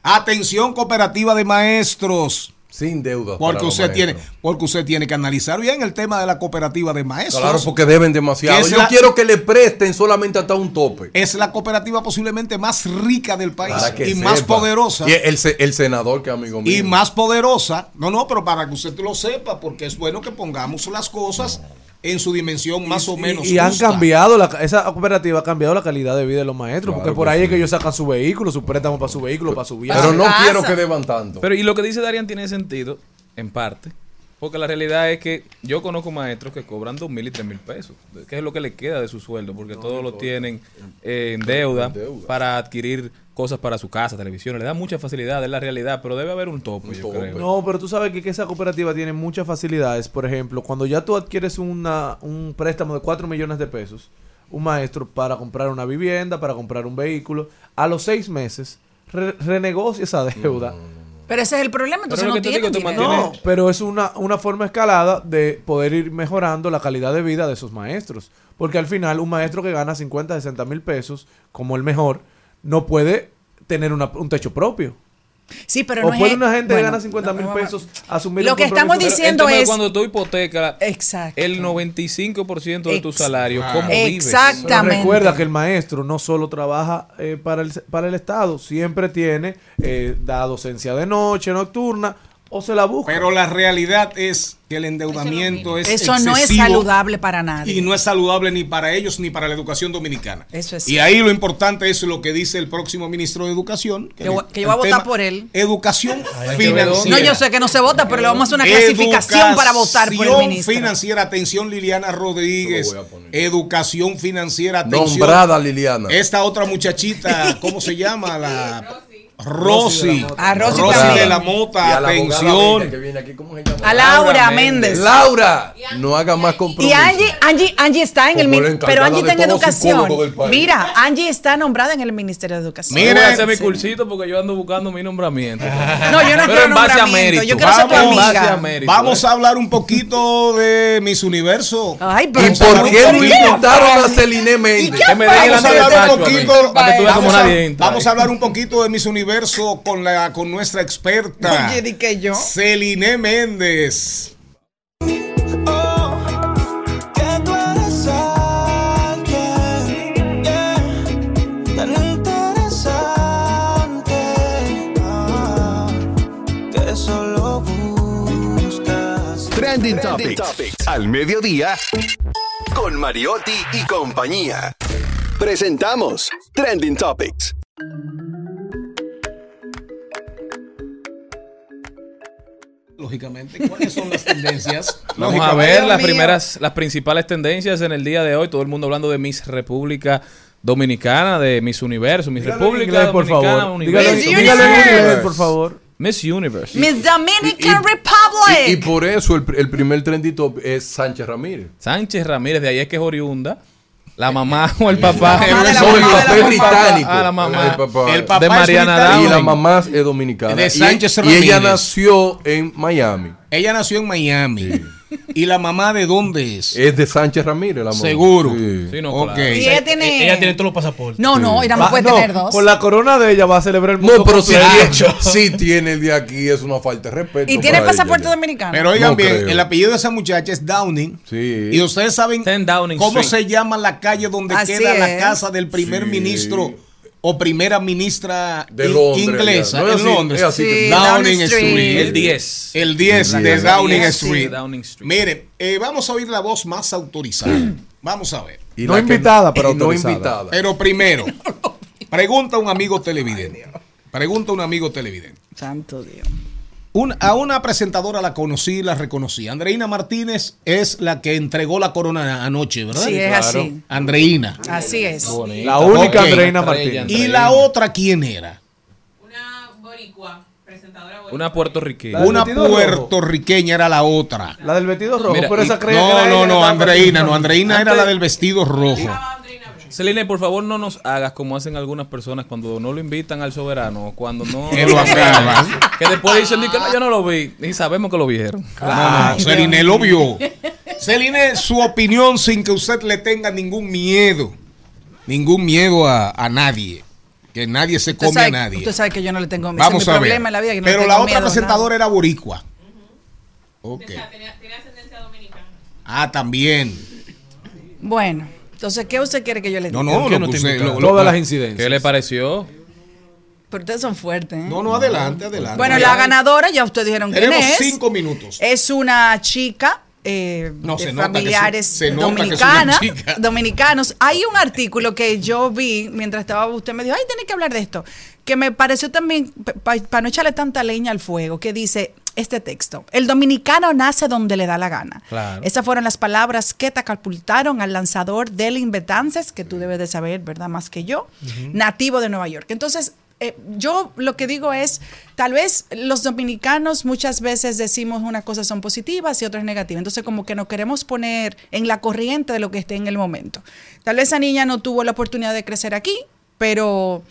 Atención, cooperativa de maestros. Sin deuda. Porque usted tiene, porque usted tiene que analizar bien el tema de la cooperativa de maestros. Claro, porque deben demasiado. Yo la- quiero que le presten solamente hasta un tope. es la cooperativa posiblemente más rica del país y más poderosa. Y el, se- el senador que amigo mío. y más poderosa. No, no, pero para que usted lo sepa, porque es bueno que pongamos las cosas en su dimensión más o menos. Y, han cambiado, la, esa cooperativa ha cambiado la calidad de vida de los maestros, Claro porque por ahí sí. es que ellos sacan su vehículo, su préstamo para su vehículo, para su viaje. Pero no quiero que deban tanto. Pero y lo que dice Darian tiene sentido, en parte. Porque la realidad es que yo conozco maestros que cobran dos mil y tres mil pesos, que es lo que le queda de su sueldo, porque todos lo tienen eh, en deuda para adquirir cosas para su casa, televisiones, le da mucha facilidad, es la realidad, pero debe haber un tope, yo creo. No, pero tú sabes que, que esa cooperativa tiene muchas facilidades. Por ejemplo, cuando ya tú adquieres una, un préstamo de 4 millones de pesos, un maestro para comprar una vivienda, para comprar un vehículo, a los seis meses re- renegocia esa deuda. Pero ese es el problema, entonces no digo, tienen dinero. No, pero es una, una forma escalada de poder ir mejorando la calidad de vida de esos maestros. Porque al final, un maestro que gana 50, 60 mil pesos, como el mejor, no puede tener una- un techo propio. Sí, pero o no puede es... una gente que gana 50 mil no, pesos asumir Lo que estamos diciendo es- cuando tú hipotecas Exacto. el 95% de tu salario, ¿cómo vives? Exactamente. recuerda que el maestro no solo trabaja eh, para, el, para el Estado, siempre tiene, eh, da docencia de noche, nocturna, o se la busca. Pero la realidad es que el endeudamiento es Eso no es saludable para nadie. Y no es saludable ni para ellos ni para la educación dominicana. Eso es Y cierto. ahí lo importante es lo que dice el próximo ministro de Educación. Que yo- que yo voy a votar por él. Educación dónde. financiera. No, yo sé que no se vota, pero le vamos a hacer una clasificación para votar por el Educación ministro. financiera, atención Liliana Rodríguez. Educación financiera, atención. Nombrada Liliana. Esta otra muchachita, ¿cómo se llama? La Rosy. Ah, Rosy Rosy de la Y Mota, a atención. que viene aquí, ¿cómo se llama? A Laura Laura Méndez. Laura, no haga más Y compromiso. Angie, Angie, Angie está en el Como encargada pero Angie está en educación. psicólogos del país. Mira, Angie está nombrada en el Ministerio de Educación. A Miren, hacer mi cursito porque yo ando buscando mi nombramiento. No, yo no Pero quiero en base a mérito. yo quiero ser tu Vamos, en base amiga. a mérito, Vamos ¿eh? a hablar un poquito de Miss Universo. Ay, pero ¿Y por qué no invitaron a Celine Méndez? A el a a- vamos a hablar un poquito de Miss Universo con la con nuestra experta Oye, di que yo. Celine Méndez. Oh, ah. Trending Topics. Al mediodía. Con Mariotti y compañía. Presentamos Trending Topics. Lógicamente, ¿cuáles son las tendencias? Vamos a ver las mío. primeras, las principales tendencias en el día de hoy. Todo el mundo hablando de Miss República Dominicana, de Miss Universo, Miss Dígalo República inglés, por Dominicana, favor. Universo. Dígalo, Miss dígalo en Universe. inglés, por favor. Miss Universe. Miss Dominican Y- Republic. Y, y por eso el, el primer trending top es Sánchez Ramírez. Sánchez Ramírez, de ahí es que es oriunda. La mamá o el papá. El papá es británico. Ah, la mamá. El papá, El papá de es Mariana británico. y la mamá es dominicana. De Y- Sánchez y, ella Ramírez. nació en Miami. Ella nació en Miami. ¿Y la mamá de dónde es? Es de Sánchez Ramírez, la mamá. Seguro. Sí. Sí, no, Ok. claro. y ella tiene. Ella tiene todos los pasaportes. No, no, ella no Va- puede no, tener dos. Con la corona de ella va a celebrar el mundo No, pero si tiene, si tiene el de aquí es una falta de respeto. y tiene pasaporte ella dominicano. Pero oigan No bien, creo. el apellido de esa muchacha es Downing. Sí. Y ustedes saben Downing cómo Street. se llama la calle donde Así queda la casa del primer Sí. ministro o primera ministra De in- Londres, inglesa. No en Londres. así Sí, Downing Downing Street. Street. El 10. El 10 El de 10. Downing Street. Downing Street. Miren, eh, vamos a oír la voz más autorizada. vamos a ver. y No que- invitada, pero no autorizada. invitada. Pero primero, pregunta a un amigo televidente. Pregunta a un amigo televidente. Santo Dios. Un- a una presentadora la conocí, la reconocí. Andreina Martínez es la que entregó la corona anoche, ¿verdad? Sí, es claro. así. Andreina. Así es. La única. Andreina Martínez. Andreina. ¿Y la otra quién era? Una boricua, presentadora boricua. Una puertorriqueña. ¿Del Una puertorriqueña era la otra. La del vestido rojo, Mira, pero y- esa creía que No, era ella no, que no, estaba Andreina, no, Andreina era la del vestido rojo. Celine, por favor, no nos hagas como hacen algunas personas cuando no lo invitan al soberano, cuando no. Que lo acaban. Que después dicen "Di que no, yo no lo vi. Y sabemos que lo vieron. No, no, Celine lo vio. Celine, su opinión sin que usted le tenga ningún miedo. Ningún miedo a, a nadie. Que nadie se Usted come a nadie. usted sabe que yo no le tengo ese Vamos mi a ver. problema en la vida. que no le Pero tengo la otra miedo presentadora era boricua. Ok. Tenía, tenía ascendencia dominicana. Ah, también. Bueno, entonces, ¿qué usted quiere que yo le diga? No, no, ¿Por qué lo no te puse- invitaron? lo- lo- Todas las incidencias. ¿Qué le pareció? Pero ustedes son fuertes. ¿eh? No, no, adelante, adelante. bueno, la ganadora, ya ustedes dijeron Tenemos es. cinco minutos. Es una chica eh, No, de se nota que familiares se- se que dominicana, dominicanos. Hay un artículo que yo vi mientras estaba, usted me dijo, ay, tiene que hablar de esto, que me pareció también, para no echarle tanta leña al fuego, que dice, este texto. El dominicano nace donde le da la gana. Claro. Esas fueron las palabras que catapultaron al lanzador Delin Betances, que tú debes de saber, ¿verdad? Más que yo, nativo de Nueva York. Entonces, eh, yo lo que digo es, tal vez los dominicanos muchas veces decimos una cosa son positivas y otras negativas. Entonces, como que nos queremos poner en la corriente de lo que esté en el momento. Tal vez esa niña no tuvo la oportunidad de crecer aquí, pero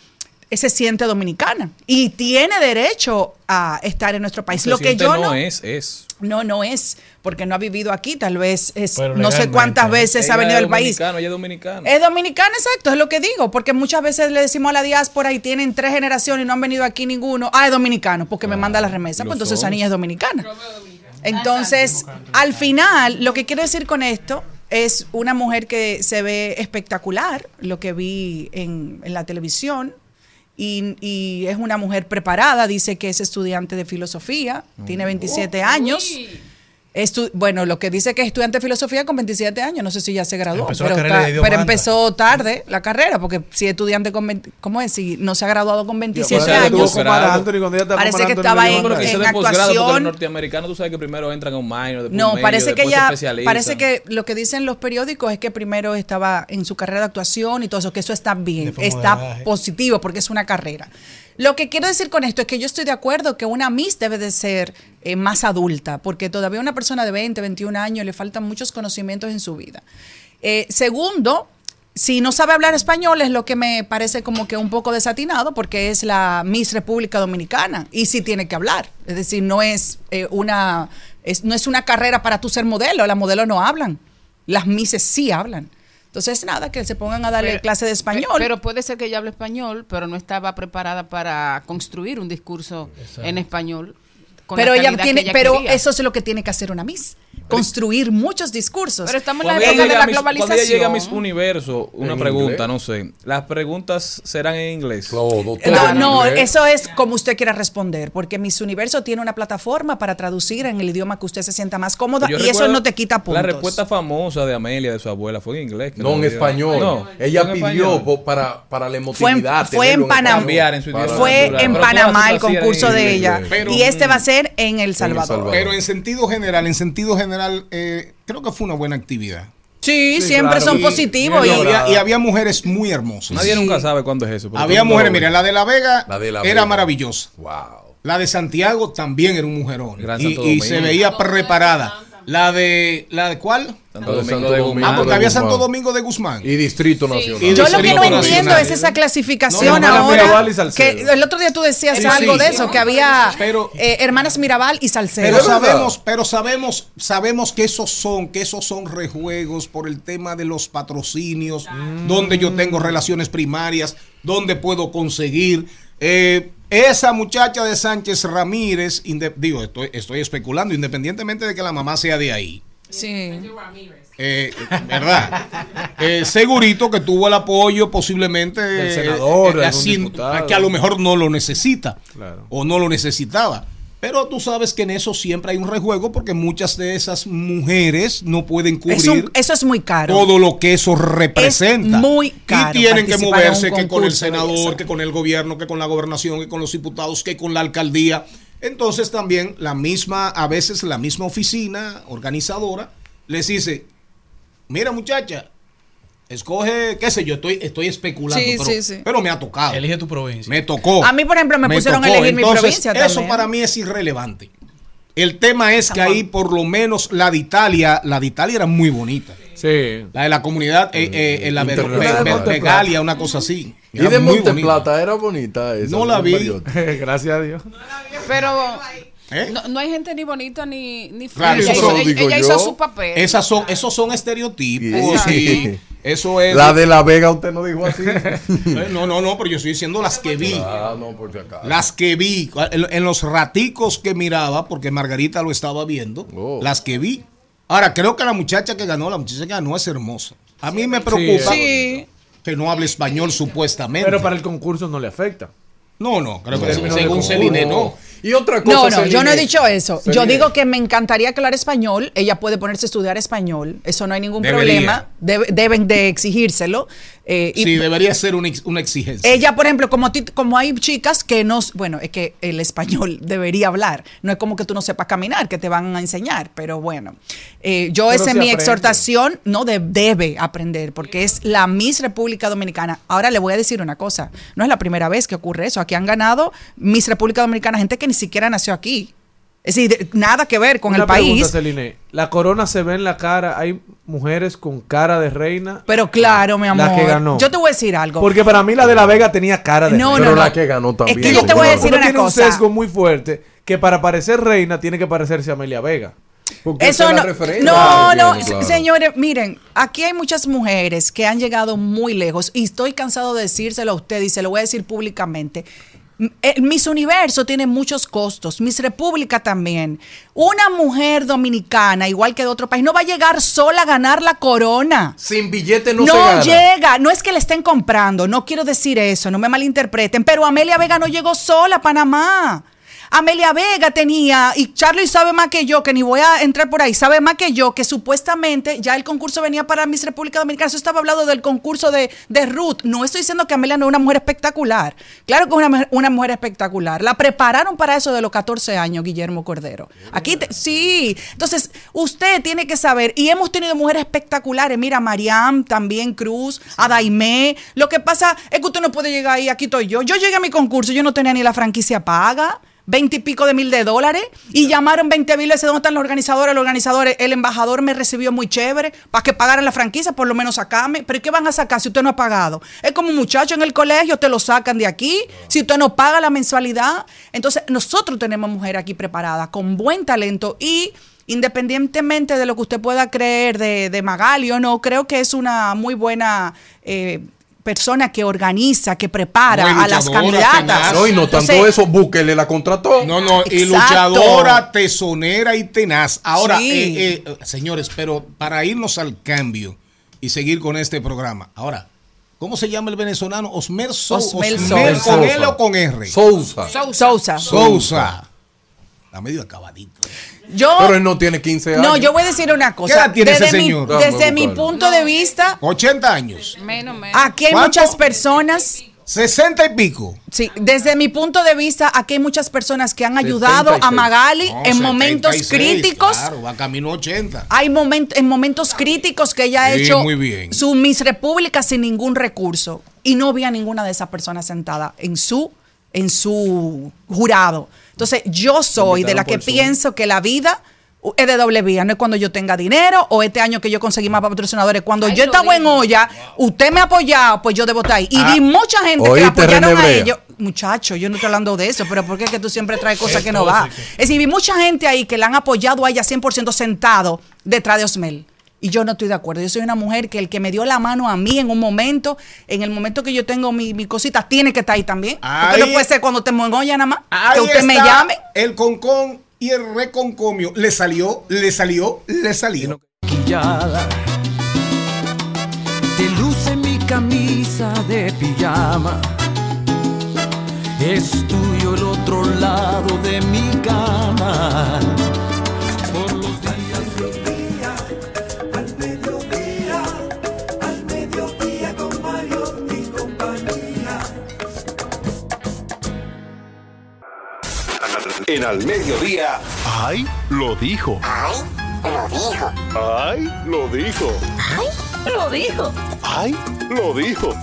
se siente dominicana y tiene derecho a estar en nuestro país. Se lo que yo no no es, es. no, no es, porque no ha vivido aquí, tal vez es, Pero no sé cuántas veces ha venido al país. dominicano, ella es dominicana. Es dominicana, exacto, es lo que digo, porque muchas veces le decimos a la diáspora y tienen tres generaciones y no han venido aquí ninguno, ah, es dominicano, porque me manda la remesa, pues entonces esa niña es dominicana. Entonces, al final, lo que quiero decir con esto es una mujer que se ve espectacular, lo que vi en, en la televisión, y, y es una mujer preparada, dice que es estudiante de filosofía, tiene 27 años. Estu- bueno, lo que dice que es estudiante de filosofía con 27 años, no sé si ya se graduó, Empezó pero, pero empezó tarde la carrera, porque si es estudiante con 20 ¿cómo es? Si no se ha graduado con 27 sea, Estuvo años, Parece que estaba en- en de posgrado porque actuación. los norteamericanos tú sabes que primero entran a un minor, después No, un parece medio, que especializan. parece que lo que dicen los periódicos es que primero estaba en su carrera de actuación y todo eso, que eso está bien, Después está positivo porque es una carrera. Lo que quiero decir con esto es que yo estoy de acuerdo que una Miss debe de ser eh, más adulta, porque todavía una persona de 20, 21 años le faltan muchos conocimientos en su vida. Eh, segundo, si no sabe hablar español es lo que me parece como que un poco desatinado porque es la Miss República Dominicana y sí tiene que hablar. Es decir, no es eh, una no es una carrera para tú ser modelo, las modelos no hablan. Las Misses sí hablan. Entonces, nada, que se pongan a darle Pero- clase de español. Pero puede ser que ella hable español, pero no estaba preparada para construir un discurso en español. Con la pero ella que tiene, ella pero quería. eso es lo que tiene que hacer una Miss. Construir muchos discursos. Pero estamos en la época de la a Miss- Cuando ella globalización. llega a Miss Universo, una En pregunta, inglés. no sé. ¿Las preguntas serán en inglés? No, en no, inglés. eso es como usted quiera responder, porque Miss Universo tiene una plataforma para traducir en el idioma que usted se sienta más cómoda y eso no te quita puntos. La respuesta famosa de Amelia, de su abuela, fue en inglés. No, en español. No, Ella fue en pidió español. para, para la Fue en, emotividad. fue tenerlo en Panamá. Cambiar en su idioma Fue natural. en Panamá el concurso de ella. Y este va a ser en El Salvador. Salvador. Pero en sentido general, en sentido general, eh, creo que fue una buena actividad. Sí, Sí, siempre claro. son Y- positivos. Y, y- había, y había mujeres muy hermosas. Nadie nunca sabe cuándo es eso. Había mujeres, mira, la de La Vega La de La era Vega. maravillosa. Wow. La de Santiago también era un mujerón. Y, se veía preparada. La de, ¿la de cuál? Santo Domingo Santo de Domingo. Guzmán. Ah, porque había. Santo Domingo de Guzmán. Y Distrito Nacional. Y Yo lo que no entiendo es esa clasificación No, Hermanas ahora. Mirabal y Salcedo. Que el otro día tú decías Sí, algo sí. de eso, que había Pero- eh, hermanas Mirabal y Salcedo. Pero sabemos, pero sabemos, sabemos que esos son, que esos son rejuegos por el tema de los patrocinios, donde yo tengo relaciones primarias, donde puedo conseguir. Eh, esa muchacha de Sánchez Ramírez, digo, estoy, estoy especulando, independientemente de que la mamá sea de ahí. Sí. Eh, ¿Verdad? Eh, segurito que tuvo el apoyo posiblemente Del eh, senador, de eh, algún haciendo- diputado. que a lo mejor no lo necesita Claro. o no lo necesitaba. Pero tú sabes que en eso siempre hay un rejuego porque muchas de esas mujeres no pueden cubrir eso es muy caro. todo lo que eso representa. muy caro y tienen que moverse que con el senador, que con el gobierno, que con la gobernación, que con los diputados, que con la alcaldía. Entonces también la misma, a veces la misma oficina organizadora les dice, mira muchacha, escoge, qué sé yo, estoy, estoy especulando, Sí, pero, sí, sí. pero me ha tocado. Elige tu provincia. Me tocó. A mí, por ejemplo, me pusieron a elegir mi provincia Eso también. para mí es irrelevante. El tema es que ahí por lo menos la de Italia, la de Italia era muy bonita. Sí. La de la comunidad, eh, eh, en la Ver- Vegalia, una cosa así. Y de muy Monte. Plata era bonita esa. No la de vi. Gracias a Dios. Pero ¿Eh? no, no hay gente ni bonita ni, ni fea. Claro, ella hizo, ella- ella su papel. Esas son, esos son estereotipos. Sí. y eso es. La de La Vega usted no dijo así. Eh, No, no, no, pero yo estoy diciendo las que vi. ah, no, por si acaso. Las que vi, en, en los raticos que miraba, porque Margarita lo estaba viendo, Oh. las que vi. Ahora, creo que la muchacha que ganó, la muchacha que ganó es hermosa. A mí me preocupa Sí. que no hable español supuestamente. Pero para el concurso no le afecta. No, no, creo que de según. Celine no. Y otra cosa, No, no, yo no he dicho eso. Yo digo que me encantaría hablar español. Ella puede ponerse a estudiar español. Eso no hay ningún Debería. problema. Debe- deben de exigírselo. Eh, y Sí, debería ser una, ex- una exigencia. ella, por ejemplo, como, ti- como hay chicas que no, bueno, es que el español debería hablar. No es como que tú no sepas caminar, que te van a enseñar, pero bueno. Eh, yo, esa es mi aprende. exhortación, no de- debe aprender, porque es la Miss República Dominicana. Ahora le voy a decir una cosa, no es la primera vez que ocurre eso. Aquí han ganado Miss República Dominicana gente que ni siquiera nació aquí. Es decir, de- nada que ver con Una el país. pregunta, Celine. La corona se ve en la cara. Hay mujeres con cara de reina. Pero claro, mi amor. La que ganó. Yo te voy a decir algo. Porque para mí la de la Vega tenía cara de No, reina. no, Pero no. la que ganó también. Es que yo te voy a decir una tiene cosa. un sesgo muy fuerte que para parecer reina tiene que parecerse a Amelia Vega. Eso no, no, no, se- señores, miren, aquí hay muchas mujeres que han llegado muy lejos y estoy cansado de decírselo a usted y se lo voy a decir públicamente. Eh, Miss Universo tiene muchos costos, Miss República también. Una mujer dominicana, igual que de otro país, no va a llegar sola a ganar la corona. Sin billete no, No, se gana. llega, no es que le estén comprando, no quiero decir eso, no me malinterpreten, pero Amelia Vega no llegó sola a Panamá. Amelia Vega tenía, y Charlie sabe más que yo, que ni voy a entrar por ahí, sabe más que yo, que supuestamente ya el concurso venía para Miss República Dominicana. Eso estaba hablando del concurso de, de Ruth. No estoy diciendo que Amelia no es una mujer espectacular. Claro que es una, mujer- una mujer espectacular. La prepararon para eso de los 14 años, Guillermo Cordero. Aquí, te- sí. Entonces, usted tiene que saber, y hemos tenido mujeres espectaculares. Mira, Mariam, también Cruz, Adaimé. Lo que pasa es que usted no puede llegar ahí, aquí estoy yo. Yo llegué a mi concurso, yo no tenía ni la franquicia paga. 20 y pico de mil de dólares y llamaron 20 mil veces dónde están los organizadores, los organizadores, el embajador me recibió muy chévere para que pagaran la franquicia, por lo menos sacarme, pero ¿y ¿qué van a sacar si usted no ha pagado? Es como un muchacho en el colegio, te lo sacan de aquí, si usted no paga la mensualidad, entonces nosotros tenemos mujeres aquí preparadas con buen talento y independientemente de lo que usted pueda creer de, de Magali o no, creo que es una muy buena... eh, persona que organiza, que prepara Muy a las candidatas. tenaz. No, y no tanto Entonces, eso, Bukele la contrató. No, no, y Exacto. luchadora, tesonera y tenaz. Ahora, Sí. eh, eh, señores, pero para irnos al cambio y seguir con este programa. Ahora, ¿cómo se llama el venezolano? Osmer Sousa. Osmer Osmer Sousa. ¿Con L o con R? Sousa. Sousa. Sousa. Está medio acabadito. Yo, Pero él no tiene 15 años. no, yo voy a decir una cosa. ¿Qué edad tiene ese desde mi, señor? desde mi punto de vista, 80 años. Menos, menos. aquí hay ¿Cuánto? muchas personas. 60 y pico. Sí, desde mi punto de vista, aquí hay muchas personas que han ayudado a 76. Magali No, en momentos 76, críticos. Claro, va camino a 80. Hay moment- en momentos críticos que ella ha Sí, hecho muy bien. su Miss República sin ningún recurso y no vi a ninguna de esas personas sentada en su en su jurado. Entonces, yo soy de la que pienso que la vida es de doble vía, no es cuando yo tenga dinero o este año que yo conseguí más patrocinadores. Cuando Ay, yo estaba en olla, usted me ha apoyado, pues yo debo estar ahí. Y Ah. vi mucha gente que la apoyaron René a ellos. Muchacho, yo no estoy hablando de eso, pero ¿por qué es que tú siempre traes cosas que no va? Es decir, vi mucha gente ahí que la han apoyado a ella 100% sentado detrás de Osmel. Y yo no estoy de acuerdo. Yo soy una mujer que el que me dio la mano a mí en un momento, en el momento que yo tengo mi, mi cosita, tiene que estar ahí también. Porque no Ahí- puede ser cuando te mongolla nada más. Ahí que usted me llame. El concón y el reconcomio. Le salió, le salió, le salió. Te luce mi camisa de pijama. Es tuyo el otro lado de mi cama. En al mediodía, ¡Ay! Lo dijo. ¡Ay! Lo dijo. Lo dijo. ¡Ay! Lo dijo.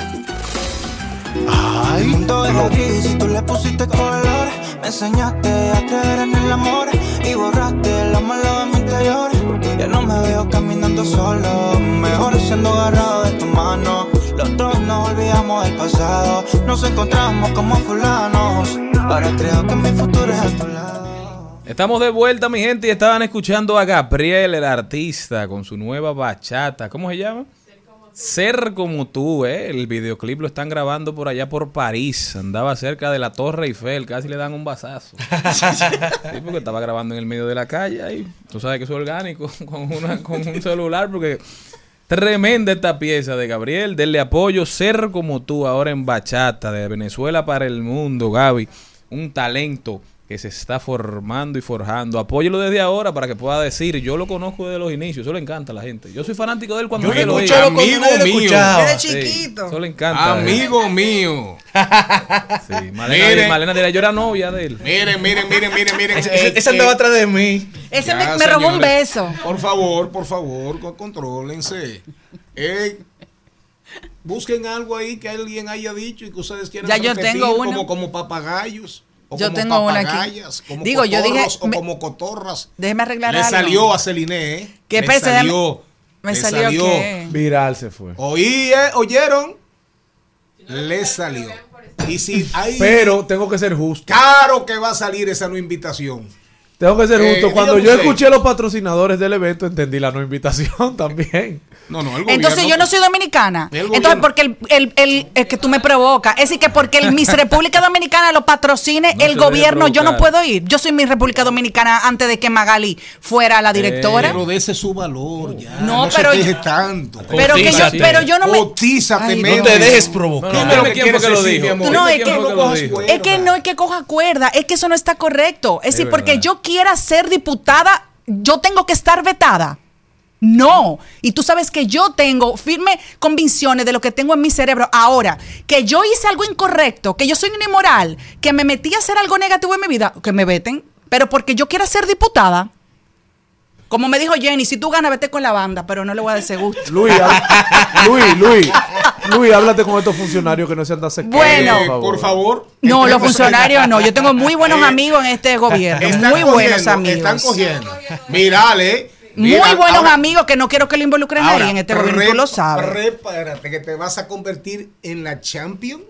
El ¡Ay! mundo era gris y tú le pusiste color. Me enseñaste a creer en el amor y borraste lo malo de mi interior. Ya no me veo caminando solo, mejor siendo agarrado de tu mano. Los dos nos olvidamos del pasado, nos encontramos como fulanos. Ahora creo que mi futuro es a tu lado. Estamos de vuelta, mi gente, y estaban escuchando a Gabriel, el artista, con su nueva bachata. ¿Cómo se llama? Ser como tú, ¿eh? El videoclip lo están grabando por allá por París. Andaba cerca de la Torre Eiffel, casi le dan un bazazo. Sí, porque estaba grabando en el medio de la calle ahí. Tú sabes que es orgánico con, una, con un celular, porque tremenda esta pieza de Gabriel. Denle apoyo, Ser como tú, ahora en bachata, de Venezuela para el mundo, Gaby. Un talento que se está formando y forjando. Apóyelo desde ahora para que pueda decir, yo lo conozco desde los inicios, eso le encanta a la gente. Yo soy fanático de él cuando Yo nadie lo oía. cuando nadie lo mío. escuchaba. Desde Sí, chiquito. Eso le encanta. Amigo mío. Sí, Malena, Miren. Malena dirá, yo era novia de él. Miren, miren, miren, miren, miren. Ese- ese andaba atrás de mí. Ese Ya, me, me robó un beso. Por favor, por favor, con- contrólense. Eh, busquen algo ahí que alguien haya dicho y que ustedes quieran Ya yo tengo uno. como, como papagayos. O Yo como tengo una aquí. Como Digo, yo dije, o me- como cotorras. Déjeme arreglar Le algo. salió a Celine, ¿eh? ¿Qué Le pese? salió. ¿Me le salió qué? Viral se fue. Oí, eh, ¿oyeron? Le salió. Y si hay... Pero tengo que ser justo. Claro que va a salir esa no invitación. Tengo que ser Eh, justo. Cuando yo escuché los patrocinadores del evento, entendí la no invitación también. No, no, el Entonces yo no soy dominicana. El Entonces, gobierno. porque el, el, el- el que tú me provocas, es decir, que porque el Miss República Dominicana lo patrocine No el gobierno, yo no puedo ir. Yo soy Miss República Dominicana antes de que Magali fuera la directora. Pero dese su valor ya. No, No, pero se queje yo- tanto. Pero que yo- pero yo no me- Cotízate, Ay, no te dejes provocar. No, que lo dijo. amor. No, Dime es que, es que no es que coja cuerda, es que eso no está correcto. Es decir, porque yo quiera ser diputada, yo tengo que estar vetada. No, y tú sabes que yo tengo firme convicciones de lo que tengo en mi cerebro. Ahora, que yo hice algo incorrecto, que yo soy inmoral, que me metí a hacer algo negativo en mi vida, que me veten, pero porque yo quiera ser diputada. Como me dijo Jenny, si tú ganas, vete con la banda, pero no le voy a dar ese gusto. Luis, Luis, Luis, Luis, háblate con estos funcionarios que no sean tan sectarios. Bueno. por favor. No, los funcionarios no. Yo tengo muy buenos amigos en este gobierno. Muy buenos amigos. Están cogiendo. Mirale. Muy mira, buenos ahora- amigos que no quiero que le involucren a ahora, nadie en este gobierno. Tú lo sabes. Prepárate que te vas a convertir en la champion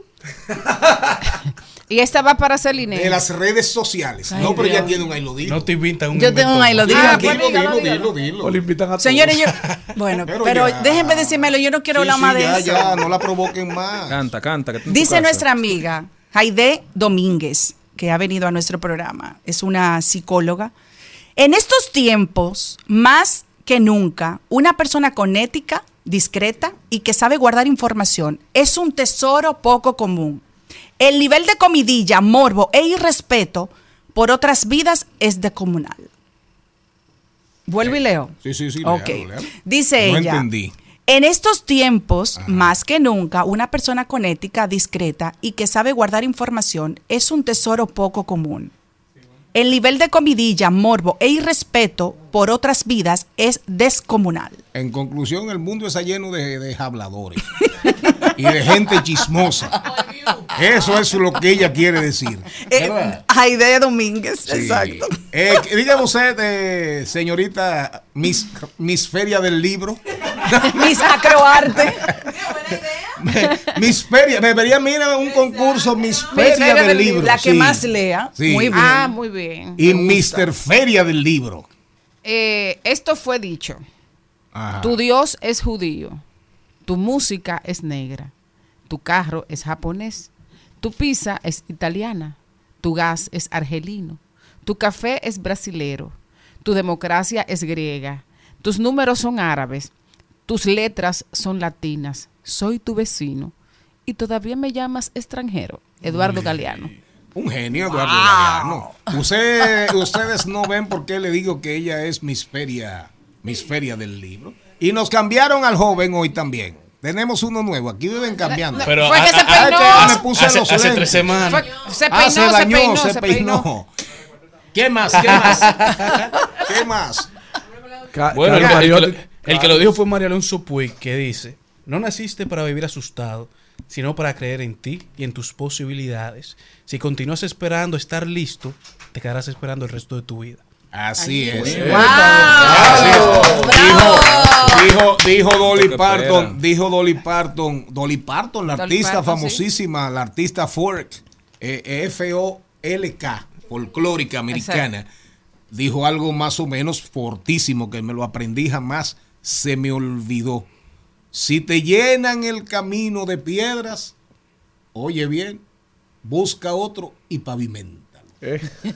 Y esta va para Celine. de las redes sociales. Ay, no, pero ya tiene un ahí lo dijo. No te invitan un Yo tengo un ahí lo digo. Ah, aquí. dilo, dilo, dilo, dilo. O le invitan a todos. Señores, yo. Bueno, Pero déjenme decírmelo. Yo no quiero Sí, hablar sí, más de ya, eso. ya, no la provoquen más. Canta, canta. que Dice nuestra amiga Jaide Domínguez, que ha venido a nuestro programa. Es una psicóloga. En estos tiempos, más que nunca, una persona con ética, discreta y que sabe guardar información es un tesoro poco común. El nivel de comidilla, morbo e irrespeto por otras vidas es descomunal. Vuelvo y leo. Sí, sí, sí. Ok. léalo, léalo. Dice no ella. entendí. En estos tiempos, más que nunca, una persona con ética discreta y que sabe guardar información es un tesoro poco común. El nivel de comidilla, morbo e irrespeto por otras vidas es descomunal. En conclusión, el mundo está lleno de, de habladores y de gente chismosa. Eso es lo que ella quiere decir. ¿verdad? Jaide Domínguez, Sí. exacto. Eh, dígame usted, eh, señorita Miss, Miss Feria del Libro. Mis acroarte. Miss Feria, debería mirar un concurso Miss Miss Feria del, Libro. La que sí. más lea. Sí. Muy bien. Ah, muy bien. Y. Mr. Feria del Libro. Eh, esto fue dicho. Ajá. Tu Dios es judío. Tu música es negra. Tu carro es japonés. Tu pizza es italiana. Tu gas es argelino. Tu café es brasilero. Tu democracia es griega. Tus números son árabes. Tus letras son latinas. Soy tu vecino. Y todavía me llamas extranjero. Eduardo Galeano. Un genio, Eduardo Galeano. Usted- ustedes no ven por qué le digo que ella es Miss Feria, Miss Feria del Libro. Y nos cambiaron al joven hoy también. Tenemos uno nuevo. Aquí viven cambiando. Pero Fue que se Ah, peinó. este me puse hace, los hace tres semanas. Fue- se Ah, peinó, se se, bañó, peinó, se, se peinó. peinó. ¿Qué más? ¿Qué más? ¿Qué más? Bueno, el que lo dijo fue María Alonso Puig, que dice, no naciste para vivir asustado, sino para creer en ti y en tus posibilidades. Si continúas esperando estar listo, te quedarás esperando el resto de tu vida. Así es. ¡Wow! Así es. Dijo, dijo, dijo Dolly Parton, dijo Dolly Parton, Dolly Parton, la Dolly artista Parton, sí. famosísima, la artista folk, eh, F-O-L-K, folclórica americana, dijo algo más o menos fortísimo que me lo aprendí jamás, se me olvidó. Si te llenan el camino de piedras, oye bien, busca otro y paviméntalo.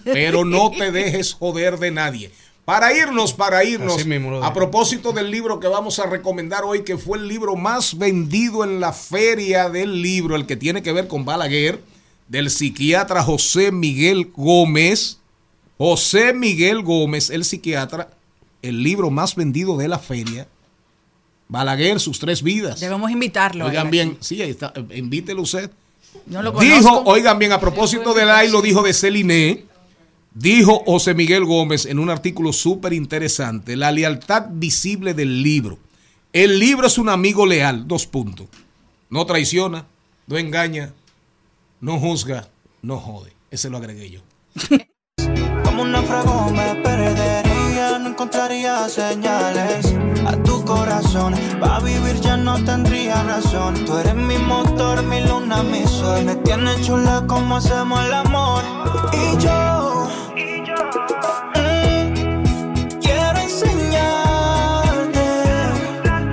Pero no te dejes joder de nadie. Para irnos, para irnos, mismo a propósito del libro que vamos a recomendar hoy, que fue el libro más vendido en la feria del libro, el que tiene que ver con Balaguer, del psiquiatra José Miguel Gómez. José Miguel Gómez, el psiquiatra, el libro más vendido de la feria. Balaguer, sus tres vidas. Debemos invitarlo. Oigan bien, sí, ahí está, eh, invítelo usted. No lo Dijo, conozco. oigan bien, a propósito de la, y lo dijo de Celine, dijo José Miguel Gómez en un artículo súper interesante, la lealtad visible del libro. El libro es un amigo leal, dos puntos. No traiciona, no engaña, no juzga, no jode. Ese lo agregué yo. Como un náufrago me perdería, no encontraría señales. Pa' vivir ya no tendría razón. Tú eres mi motor, mi luna, mi sol. Me tienes chula como hacemos el amor. Y yo, mm, quiero enseñarte.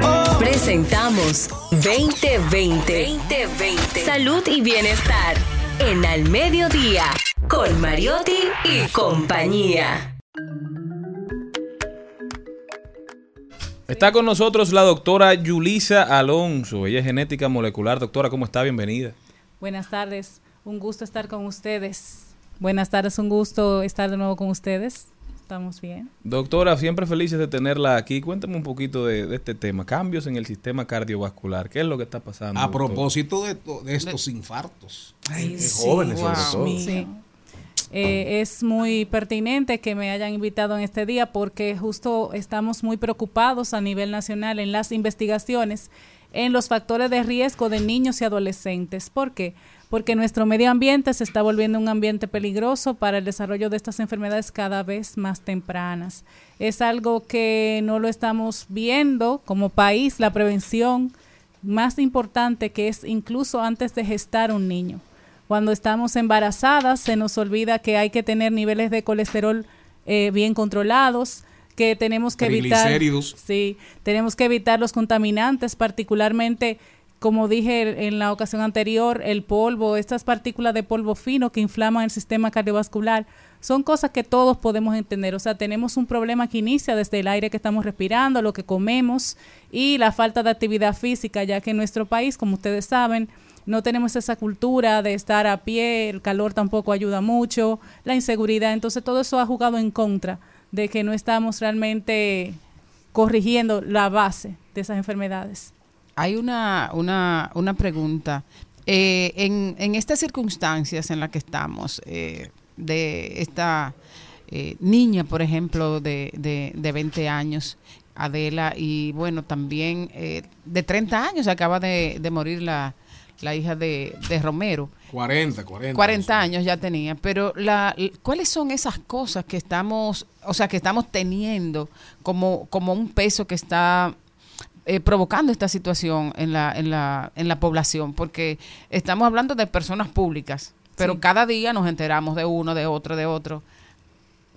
oh, Presentamos 2020. 2020. Salud y bienestar. En Al Mediodía. Con Mariotti y compañía. Está con nosotros la doctora Yulisa Alonso. Ella es genética molecular. Doctora, ¿cómo está? Bienvenida. Buenas tardes, un gusto estar con ustedes. Buenas tardes, un gusto estar de nuevo con ustedes. Estamos bien. Doctora, siempre felices de tenerla aquí. Cuéntame un poquito de, de este tema. Cambios en el sistema cardiovascular. ¿Qué es lo que está pasando? A propósito de, to- de estos infartos. Ay, de sí, jóvenes sobre wow, todo. sí. Eh, es muy pertinente que me hayan invitado en este día porque justo estamos muy preocupados a nivel nacional en las investigaciones en los factores de riesgo de niños y adolescentes. ¿Por qué? Porque nuestro medio ambiente se está volviendo un ambiente peligroso para el desarrollo de estas enfermedades cada vez más tempranas. Es algo que no lo estamos viendo como país, la prevención más importante que es incluso antes de gestar un niño. Cuando estamos embarazadas se nos olvida que hay que tener niveles de colesterol eh, bien controlados, que tenemos que evitar, sí, tenemos que evitar los contaminantes, particularmente como dije en la ocasión anterior, el polvo, estas partículas de polvo fino que inflaman el sistema cardiovascular, son cosas que todos podemos entender. O sea, tenemos un problema que inicia desde el aire que estamos respirando, lo que comemos y la falta de actividad física, ya que en nuestro país, como ustedes saben, no tenemos esa cultura de estar a pie, el calor tampoco ayuda mucho, la inseguridad, entonces todo eso ha jugado en contra de que no estamos realmente corrigiendo la base de esas enfermedades. Hay una, una, una pregunta. Eh, en, en estas circunstancias en las que estamos, eh, de esta eh, niña, por ejemplo, de, de, de 20 años, Adela, y bueno, también eh, de 30 años, acaba de, de morir la, la hija de, de Romero. 40, 40. 40 años ya tenía, pero la, ¿cuáles son esas cosas que estamos, o sea, que estamos teniendo como, como un peso que está eh, provocando esta situación en la, en, la, en la población? Porque estamos hablando de personas públicas, pero Sí. cada día nos enteramos de uno, de otro, de otro.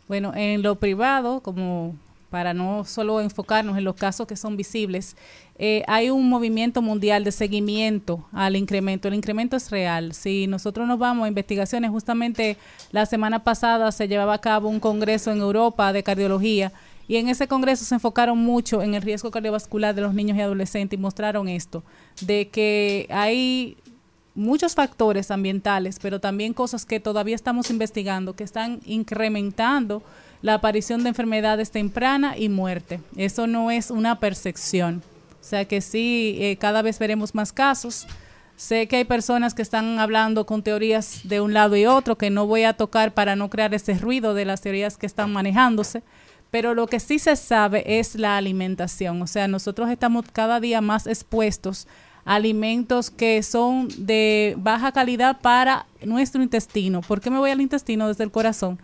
Bueno, en lo privado, como para no solo enfocarnos en los casos que son visibles, eh, hay un movimiento mundial de seguimiento al incremento. El incremento es real. Si nosotros nos vamos a investigaciones, justamente la semana pasada se llevaba a cabo un congreso en Europa de cardiología y en ese congreso se enfocaron mucho en el riesgo cardiovascular de los niños y adolescentes y mostraron esto, de que hay muchos factores ambientales, pero también cosas que todavía estamos investigando, que están incrementando la aparición de enfermedades tempranas y muerte. Eso no es una percepción. O sea que sí, eh, cada vez veremos más casos. Sé que hay personas que están hablando con teorías de un lado y otro, que no voy a tocar para no crear ese ruido de las teorías que están manejándose, pero lo que sí se sabe es la alimentación. O sea, nosotros estamos cada día más expuestos a alimentos que son de baja calidad para nuestro intestino. ¿Por qué me voy al intestino desde el corazón?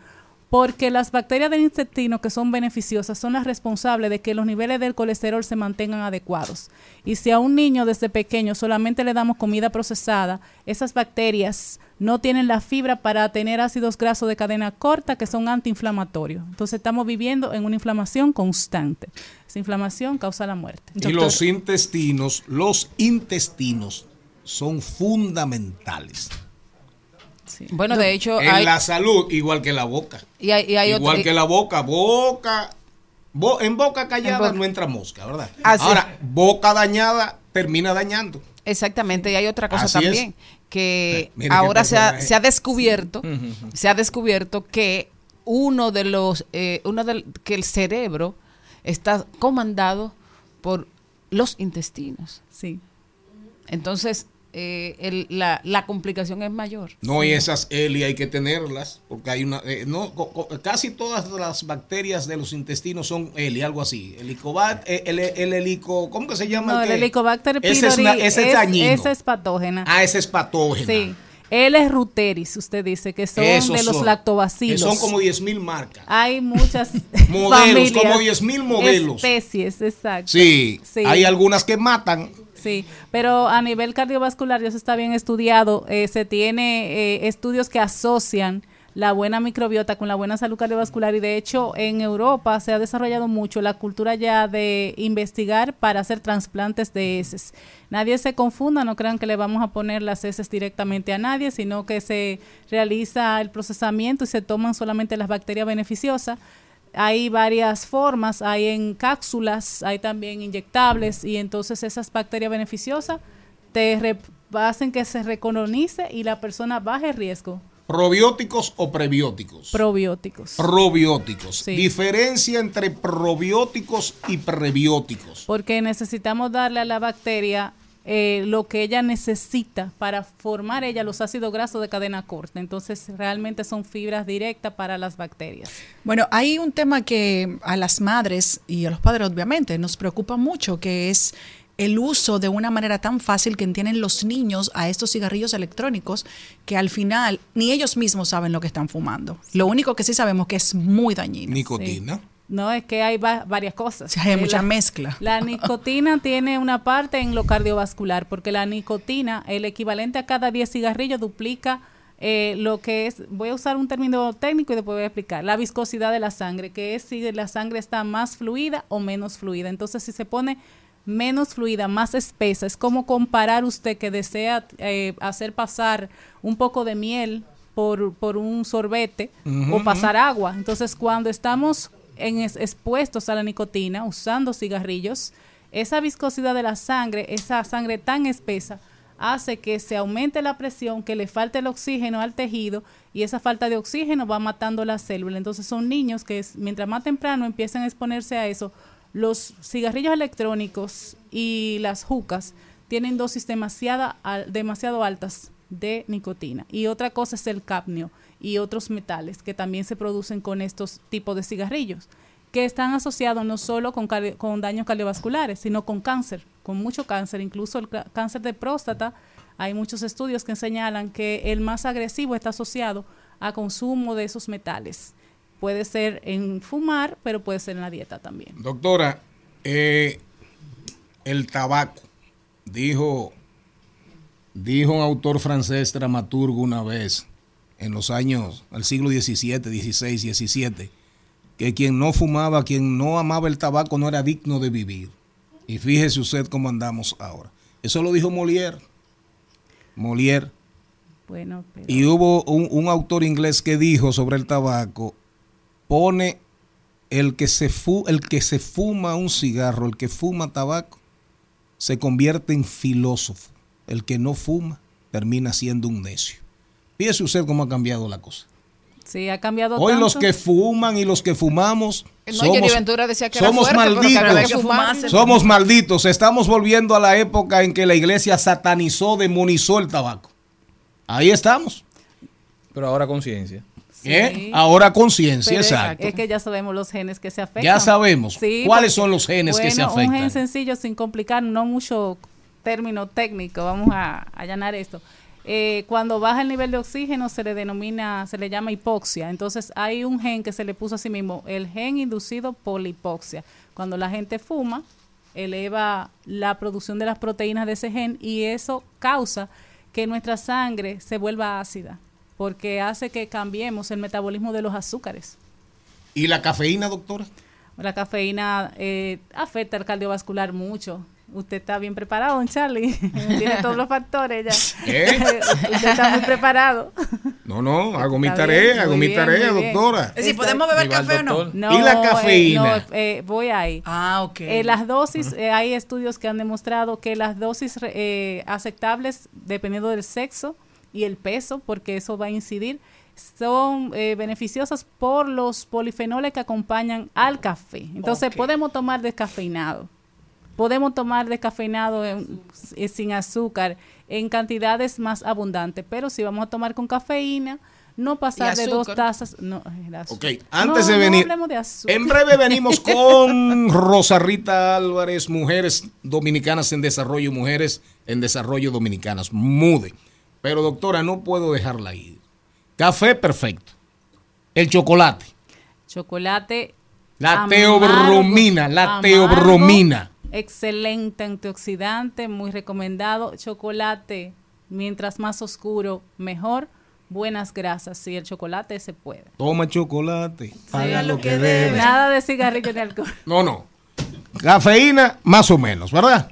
Porque las bacterias del intestino que son beneficiosas son las responsables de que los niveles del colesterol se mantengan adecuados. Y si a un niño desde pequeño solamente le damos comida procesada, esas bacterias no tienen la fibra para tener ácidos grasos de cadena corta que son antiinflamatorios. Entonces estamos viviendo en una inflamación constante. Esa inflamación causa la muerte. Y los intestinos, los intestinos son fundamentales. Bueno, de hecho, en hay, la salud, igual que la boca. y hay, y hay igual otro- que la boca, boca, bo- en boca callada En boca. no entra mosca, ¿verdad? Así. Ahora, boca dañada termina dañando. Exactamente, y hay otra cosa Así es. también, que Mire qué ahora se ha, se ha descubierto, se ha descubierto que uno de los, eh, uno del, que el cerebro está comandado por los intestinos. Sí. Entonces, eh, el- la, la complicación es mayor. No, y esas ELI hay que tenerlas, porque hay una, eh, no, co- co- casi todas las bacterias de los intestinos son ELI, algo así. Helicobat, eh, el, el, helico, ¿cómo que se llama? No, el Helicobacter Ese es, pylori na- ese es dañino. esa es patógena. Ah, ese es patógeno. Sí. Es ruteris, usted dice, que son Esos de los son, lactobacilos. que son como 10 mil marcas. Hay muchas Modelos, familias, como 10.000 modelos. Especies, exacto. Sí, Sí. hay algunas que matan. Sí, pero a nivel cardiovascular ya se está bien estudiado, eh, se tiene eh, estudios que asocian la buena microbiota con la buena salud cardiovascular y de hecho en Europa se ha desarrollado mucho la cultura ya de investigar para hacer trasplantes de heces. Nadie se confunda, no crean que le vamos a poner las heces directamente a nadie, sino que se realiza el procesamiento y se toman solamente las bacterias beneficiosas hay varias formas, hay en cápsulas, hay también inyectables y entonces esas bacterias beneficiosas te re- hacen que se recolonice y la persona baje riesgo. ¿Probióticos o prebióticos? Probióticos. Probióticos. Sí. Diferencia entre probióticos y prebióticos. Porque necesitamos darle a la bacteria eh, lo que ella necesita para formar ella los ácidos grasos de cadena corta. Entonces realmente son fibras directas para las bacterias. Bueno, hay un tema que a las madres y a los padres obviamente nos preocupa mucho, que es el uso de una manera tan fácil que entienden los niños a estos cigarrillos electrónicos que al final ni ellos mismos saben lo que están fumando. Lo único que sí sabemos que es muy dañino. Nicotina. No, es que hay va- varias cosas. Sí, hay Eh, mucha la- mezcla. La nicotina tiene una parte en lo cardiovascular, porque la nicotina, el equivalente a cada 10 cigarrillos, duplica eh, lo que es, voy a usar un término técnico y después voy a explicar, la viscosidad de la sangre, que es si la sangre está más fluida o menos fluida. Entonces, si se pone menos fluida, más espesa, es como comparar usted que desea eh, hacer pasar un poco de miel por, por un sorbete o pasar agua. Entonces, cuando estamos en es- expuestos a la nicotina, usando cigarrillos, esa viscosidad de la sangre, esa sangre tan espesa, hace que se aumente la presión, que le falte el oxígeno al tejido y esa falta de oxígeno va matando la célula. Entonces son niños que mientras más temprano empiezan a exponerse a eso, los cigarrillos electrónicos y las jucas tienen dosis demasiado, demasiado altas de nicotina. Y otra cosa es el cadmio y otros metales que también se producen con estos tipos de cigarrillos, que están asociados no solo con, con daños cardiovasculares, sino con cáncer, con mucho cáncer, incluso el cáncer de próstata. Hay muchos estudios que señalan que el más agresivo está asociado a consumo de esos metales. Puede ser en fumar, pero puede ser en la dieta también. Doctora, eh, el tabaco, dijo, dijo un autor francés dramaturgo una vez, en los años, al siglo XVII, XVI, XVII, que quien no fumaba, quien no amaba el tabaco no era digno de vivir. Y fíjese usted cómo andamos ahora. Eso lo dijo Molière. Molière. Bueno, pero- Y hubo un, un autor inglés que dijo sobre el tabaco, pone el que, se fu- el que se fuma un cigarro, el que fuma tabaco, se convierte en filósofo. El que no fuma termina siendo un necio. Fíjese usted cómo ha cambiado la cosa. Sí, ha cambiado Hoy los que fuman y los que fumamos No, somos, Jenny Ventura decía que era somos fuerte, pero que había malditos. que. Somos malditos. Estamos volviendo a la época en que la iglesia satanizó, demonizó el tabaco. Ahí estamos. Pero ahora conciencia. ¿Eh? Ahora conciencia, exacto. Es que ya sabemos los genes que se afectan. Ya sabemos. Sí, ¿Cuáles porque- son los genes que se bueno, Un afectan? gen sencillo, sin complicar, no mucho término técnico, vamos a allanar esto. Eh, cuando baja el nivel de oxígeno se le denomina, se le llama hipoxia. Entonces hay un gen que se le puso a sí mismo, el gen inducido por la hipoxia. Cuando la gente fuma, eleva la producción de las proteínas de ese gen y eso causa que nuestra sangre se vuelva ácida, porque hace que cambiemos el metabolismo de los azúcares. ¿Y la cafeína, doctora? La cafeína eh, afecta al cardiovascular mucho. Usted está bien preparado, don Charlie. Tiene todos los factores ya. ¿Eh? Usted está muy preparado. No, No, hago mi tarea, bien, hago mi bien, tarea, doctora. Es decir, ¿podemos beber café o no? No, ¿Y la eh, cafeína? no, eh, voy ahí. Ah, ok. Eh, las dosis, eh, hay estudios que han demostrado que las dosis eh, aceptables, dependiendo del sexo y el peso, porque eso va a incidir, son eh, beneficiosas por los polifenoles que acompañan al café. Entonces, podemos tomar descafeinado. Podemos tomar descafeinado en- eh, sin azúcar en cantidades más abundantes, pero si vamos a tomar con cafeína, no pasar de dos tazas. No, azúcar. Ok, antes No, de venir, de en breve venimos con Rosa Rita Álvarez, mujeres dominicanas en desarrollo, mujeres en desarrollo dominicanas, mude. Pero doctora, no puedo dejarla ir. Café perfecto. El chocolate. Chocolate. La amargo, teobromina, la amargo, teobromina. Excelente antioxidante, muy recomendado. Chocolate, mientras más oscuro, mejor. Buenas grasas, si el chocolate se puede. Toma chocolate, paga lo que debe. debe. Nada de cigarrillo ni alcohol. No, no. Cafeína, más o menos, ¿verdad?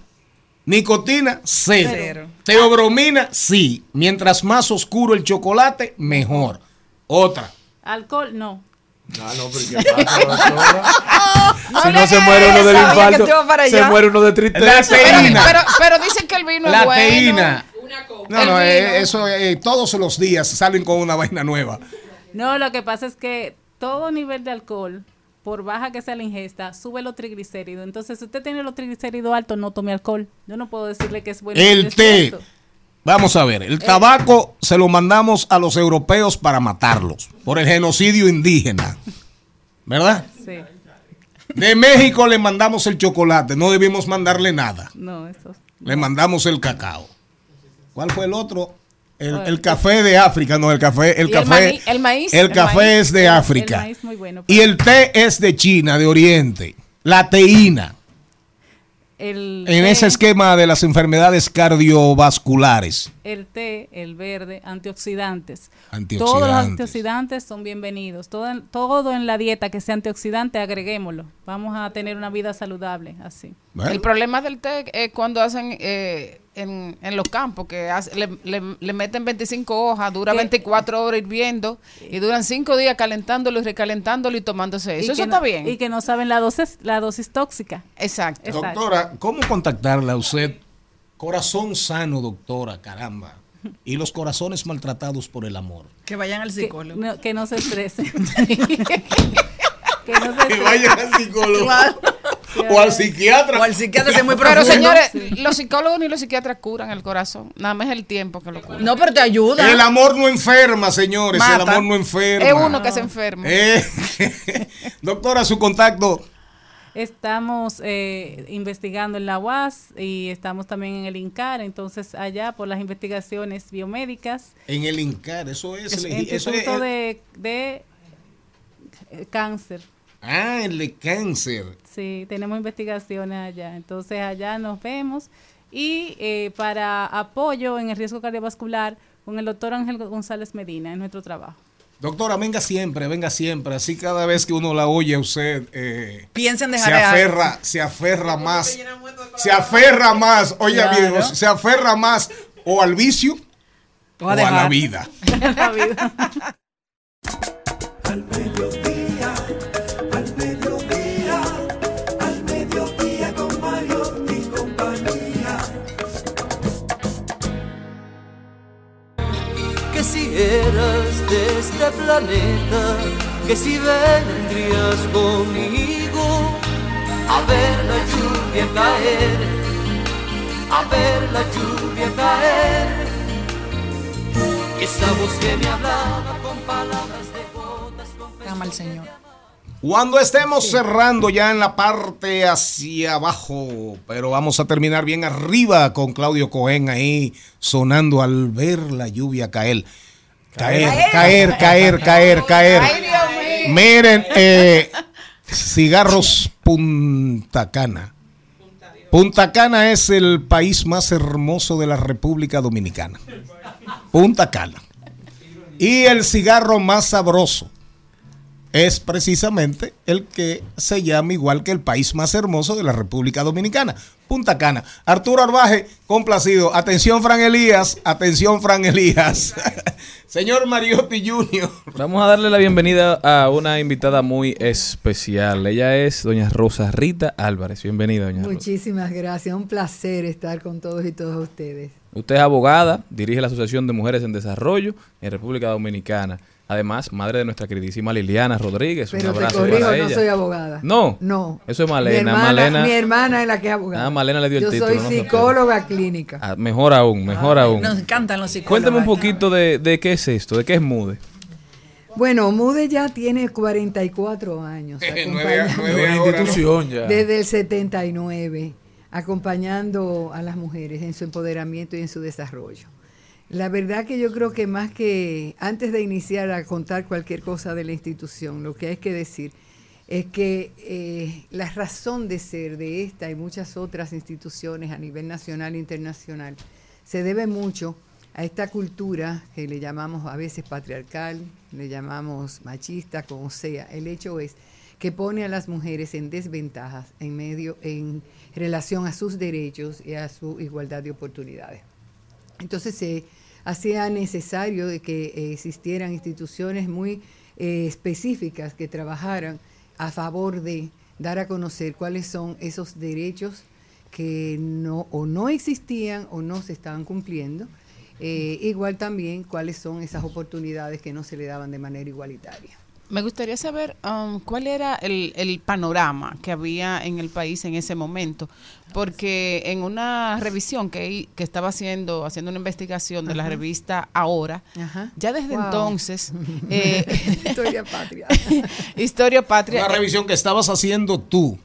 Nicotina, cero. Cero. Teobromina, sí. Mientras más oscuro el chocolate, mejor. Otra. Alcohol, no. Ah, no, pero ¿qué pasa? No si no se muere uno del infarto, se muere uno de La tristeza. Pero, teína. pero, pero dicen que el vino La es bueno. teína. Una copa. No, no, eh, eso eh, todos los días salen con una vaina nueva. No, lo que pasa es que todo nivel de alcohol, por baja que sea la ingesta, sube los triglicéridos. Entonces, si usted tiene los triglicéridos altos, no tome alcohol. Yo no puedo decirle que es bueno. El té. Vamos a ver, el tabaco se lo mandamos a los europeos para matarlos por el genocidio indígena. ¿Verdad? Sí. De México le mandamos el chocolate, no debimos mandarle nada. No, eso. Le mandamos el cacao. ¿Cuál fue el otro? El, el café de África, no, el café, el café. el maíz, el café maíz. es de El- el África. maíz muy bueno, y el té es de China, de Oriente. La teína. El En té- ese esquema de las enfermedades cardiovasculares. el té, el verde, antioxidantes. Antioxidantes. Todos los antioxidantes son bienvenidos. Todo, en- todo en la dieta que sea antioxidante, agreguémoslo. Vamos a tener una vida saludable así. Bueno, El problema del té es cuando hacen eh, en, en los campos, que hace- le, le- le meten 25 hojas, dura Que- 24 horas hirviendo y duran 5 días calentándolo y recalentándolo y tomándose eso. Y Eso que está no- bien. Y que no saben la dosis, la dosis tóxica. Exacto. Exacto. doctora, ¿cómo contactarla a usted? Corazón sano, doctora, caramba. Y los corazones maltratados por el amor. Que vayan al Que psicólogo. no, que no se estresen. que no se Que vayan al psicólogo. Claro. o al psiquiatra. O al psiquiatra, ese es muy Pero profundo. señores, los psicólogos ni los psiquiatras curan el corazón. Nada más es el tiempo que lo cura. No, pero te ayuda. El amor no enferma, señores. El amor no enferma. es uno que se enferma. Eh, doctora, su contacto. Estamos eh, investigando en la UAS y estamos también en el INCAR, entonces allá por las investigaciones biomédicas, En el INCAR, eso es. el el- eso es Instituto de, de Cáncer. Ah, el de cáncer. Sí, tenemos investigaciones allá. Entonces allá nos vemos. Y eh, para apoyo en el riesgo cardiovascular con el doctor Ángel González Medina en nuestro trabajo. Doctora, venga siempre, venga siempre. Así cada vez que uno la oye a usted, eh, Piensa en se dejar aferra, se aferra más. Se aferra más, oye Claro. bien, se aferra más o al vicio O o a a la vida. La vida. Que si eras de este planeta, que si vendrías conmigo a ver la lluvia caer, a ver la lluvia caer. Y esa voz que me hablaba con palabras de bodas, con Ama al Señor. Cuando estemos cerrando ya en la parte hacia abajo, pero vamos a terminar bien arriba con Claudio Cohen ahí sonando al ver la lluvia caer. Caer, caer, caer, caer, caer. Ay. Miren, eh, cigarros Punta Cana. Punta Cana es el país más hermoso de la República Dominicana. Punta Cana. Y el cigarro más sabroso. es precisamente el que se llama igual que el país más hermoso de la República Dominicana, Punta Cana. Arturo Arbaje, complacido. Atención, Fran Elías. Atención, Fran Elías. Señor Mariotti Junior. Vamos a darle la bienvenida a una invitada muy especial. Ella es doña Rosa Rita Álvarez. Bienvenida, doña Rosa. Muchísimas gracias, un placer estar con todos y todas ustedes. Usted es abogada, dirige la Asociación de Mujeres en Desarrollo en República Dominicana. Además, madre de nuestra queridísima Liliana Rodríguez. Pero Un te abrazo corrijo, para no soy abogada. No. No. Eso es Mi Malena. hermana, Malena. mi hermana es la que es abogada. Ah, Malena le dio el Yo título, soy no se psicóloga clínica. Ah, mejor aún, mejor aún. Nos encantan los psicólogos. Cuéntame un poquito de, de qué es esto, de qué es MUDE. Bueno, Mude ya tiene 44 años. Nueve- institución ya. Desde el 79, acompañando a las mujeres en su empoderamiento y en su desarrollo. La verdad que yo creo que más que antes de iniciar a contar cualquier cosa de la institución, lo que hay que decir es que eh, la razón de ser de esta y muchas otras instituciones a nivel nacional e internacional se debe mucho a esta cultura que le llamamos a veces patriarcal, le llamamos machista, como sea. El hecho es que pone a las mujeres en desventajas en medio en relación a sus derechos y a su igualdad de oportunidades. Entonces se hacía necesario de que eh, existieran instituciones muy eh, específicas que trabajaran a favor de dar a conocer cuáles son esos derechos que no o no existían o no se estaban cumpliendo. Eh, igual también cuáles son esas oportunidades que no se le daban de manera igualitaria. Me gustaría saber um, cuál era el, el panorama que había en el país en ese momento, porque en una revisión que, que estaba haciendo, haciendo una investigación de la revista Ahora, Ajá. ya desde Wow. entonces, eh, Historia patria. Historia Patria, Una revisión que estabas haciendo tú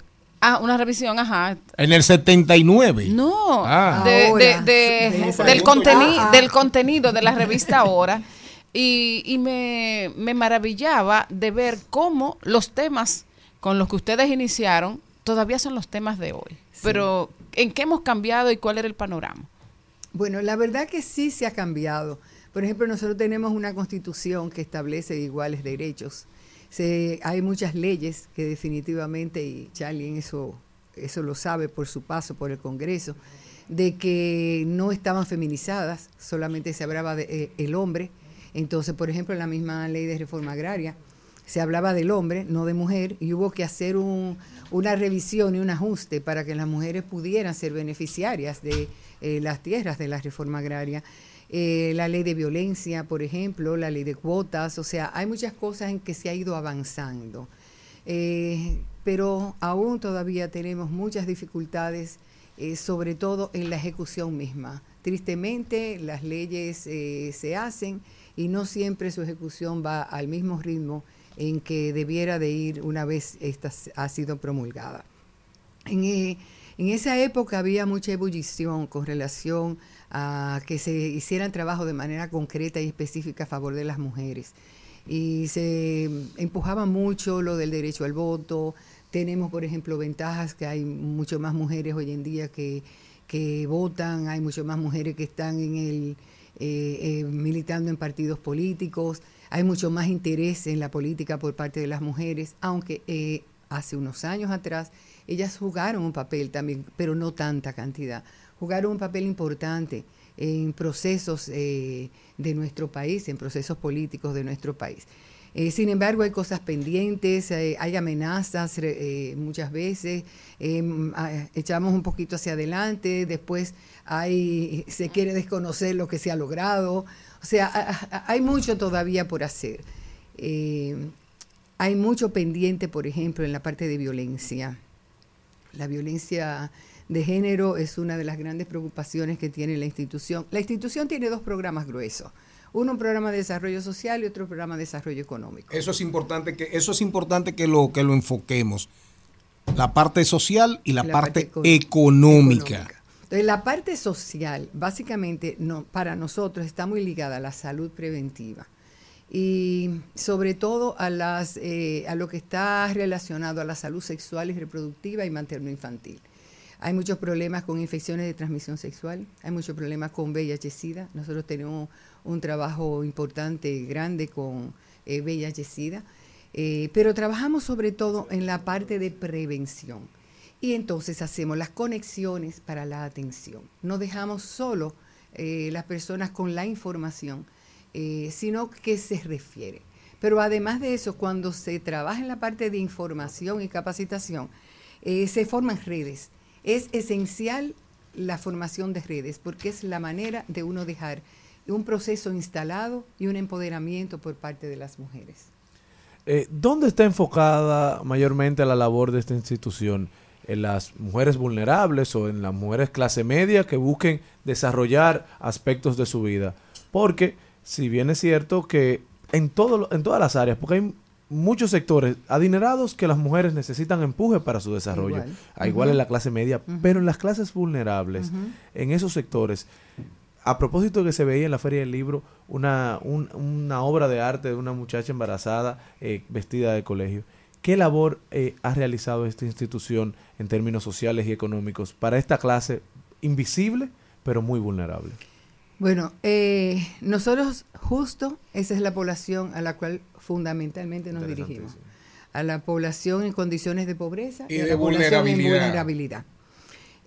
ah, una revisión, ajá, en el 79. No, Ah. de- de- del, época. conteni- ah. del contenido de la revista Ahora. Y, y me, me maravillaba de ver cómo los temas con los que ustedes iniciaron todavía son los temas de hoy. Pero, ¿en qué hemos cambiado y cuál era el panorama? Bueno, la verdad que sí se ha cambiado. Por ejemplo, nosotros tenemos una constitución que establece iguales derechos. Se, hay muchas leyes que definitivamente, y Charlie en eso, eso lo sabe por su paso por el Congreso, de que no estaban feminizadas, solamente se hablaba de eh, el hombre. Entonces, por ejemplo, en la misma ley de reforma agraria, se hablaba del hombre, no de mujer, y hubo que hacer un- una revisión y un ajuste para que las mujeres pudieran ser beneficiarias de eh, las tierras de la reforma agraria. Eh, la ley de violencia, por ejemplo, la ley de cuotas, o sea, hay muchas cosas en que se ha ido avanzando. Eh, pero aún todavía tenemos muchas dificultades, sobre todo en la ejecución misma. Tristemente, las leyes se hacen y no siempre su ejecución va al mismo ritmo en que debiera de ir una vez esta ha sido promulgada. En, eh, en esa época había mucha ebullición con relación a que se hicieran trabajo de manera concreta y específica a favor de las mujeres. Y se empujaba mucho lo del derecho al voto. Tenemos, por ejemplo, ventajas que hay mucho más mujeres hoy en día que, que votan, hay mucho más mujeres que están en el, eh, eh, militando en partidos políticos, hay mucho más interés en la política por parte de las mujeres, aunque eh, hace unos años atrás ellas jugaron un papel también, pero no tanta cantidad, jugaron un papel importante en procesos eh, de nuestro país, en procesos políticos de nuestro país. Eh, sin embargo, hay cosas pendientes, eh, hay amenazas eh, muchas veces, ah, echamos un poquito hacia adelante, después hay, se quiere desconocer lo que se ha logrado, o sea, hay mucho todavía por hacer. Hay mucho pendiente, por ejemplo, en la parte de violencia. La violencia de género es una de las grandes preocupaciones que tiene la institución. La institución tiene dos programas gruesos. Uno un programa de desarrollo social y otro programa de desarrollo económico. Eso es importante que eso es importante que lo que lo enfoquemos. La parte social y la, La parte, parte eco- económica. Entonces, la parte social, básicamente, no, para nosotros está muy ligada a la salud preventiva y sobre todo a, las, eh, a lo que está relacionado a la salud sexual y reproductiva y materno-infantil. Hay muchos problemas con infecciones de transmisión sexual, hay muchos problemas con VIH-Sida. Nosotros tenemos un trabajo importante, grande con eh, VIH-Sida. Eh, pero trabajamos sobre todo en la parte de prevención. Y entonces hacemos las conexiones para la atención. No dejamos solo eh, las personas con la información, eh, sino que se refiere. Pero además de eso, cuando se trabaja en la parte de información y capacitación, se forman redes. Es esencial la formación de redes porque es la manera de uno dejar un proceso instalado y un empoderamiento por parte de las mujeres. Eh, ¿Dónde está enfocada mayormente la labor de esta institución? ¿En las mujeres vulnerables o en las mujeres clase media que busquen desarrollar aspectos de su vida? Porque si bien es cierto que en, todo, en todas las áreas, porque hay muchos sectores adinerados que las mujeres necesitan empuje para su desarrollo, Igual. Ah, igual en la clase media, pero en las clases vulnerables, en esos sectores, a propósito que se veía en la Feria del Libro una, un- una obra de arte de una muchacha embarazada eh, vestida de colegio. ¿Qué labor eh, ha realizado esta institución en términos sociales y económicos para esta clase invisible, pero muy vulnerable? Bueno, eh, nosotros justo esa es la población a la cual fundamentalmente nos dirigimos. A la población en condiciones de pobreza Y a de la población en vulnerabilidad. vulnerabilidad.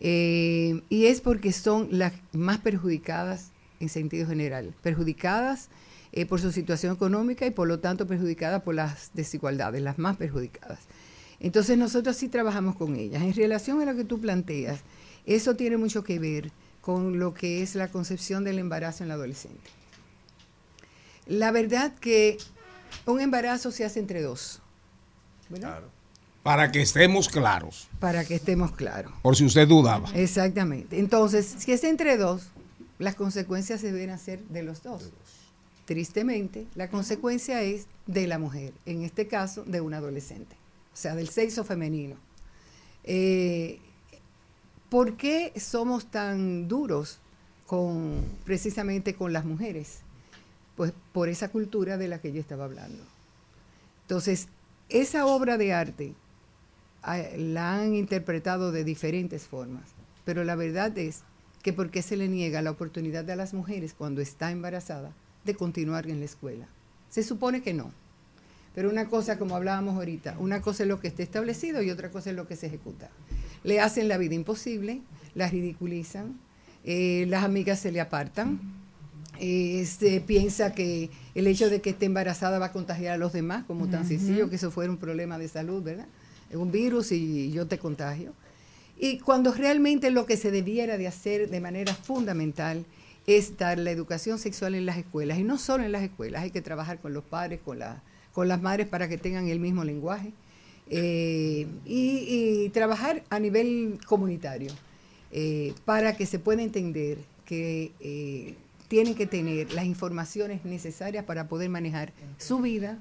Eh, y es porque son las más perjudicadas en sentido general, perjudicadas eh, por su situación económica y por lo tanto perjudicadas por las desigualdades, las más perjudicadas. Entonces nosotros sí trabajamos con ellas. En relación a lo que tú planteas, eso tiene mucho que ver con lo que es la concepción del embarazo en la adolescente. La verdad que un embarazo se hace entre dos, ¿verdad? Para que estemos claros, Para que estemos claros. por si usted dudaba. Exactamente. Entonces, si es entre dos, las consecuencias se deben hacer de los dos. Tristemente, la consecuencia es de la mujer, en este caso de un adolescente, o sea, del sexo femenino. Eh, ¿Por qué somos tan duros con precisamente con las mujeres? Pues por esa cultura de la que yo estaba hablando. Entonces, esa obra de arte ah, la han interpretado de diferentes formas, pero la verdad es que ¿por qué se le niega la oportunidad a las mujeres cuando está embarazada de continuar en la escuela? Se supone que no. Pero una cosa, como hablábamos ahorita, una cosa es lo que está establecido y otra cosa es lo que se ejecuta. Le hacen la vida imposible, la ridiculizan, eh, las amigas se le apartan, eh, se piensa que el hecho de que esté embarazada va a contagiar a los demás, como tan sencillo que eso fuera un problema de salud, ¿verdad? Es un virus y yo te contagio. Y cuando realmente lo que se debiera de hacer de manera fundamental es dar la educación sexual en las escuelas, y no solo en las escuelas, hay que trabajar con los padres, con, la- con las madres para que tengan el mismo lenguaje, eh, y, y trabajar a nivel comunitario eh, para que se pueda entender que eh, tienen que tener las informaciones necesarias para poder manejar su vida,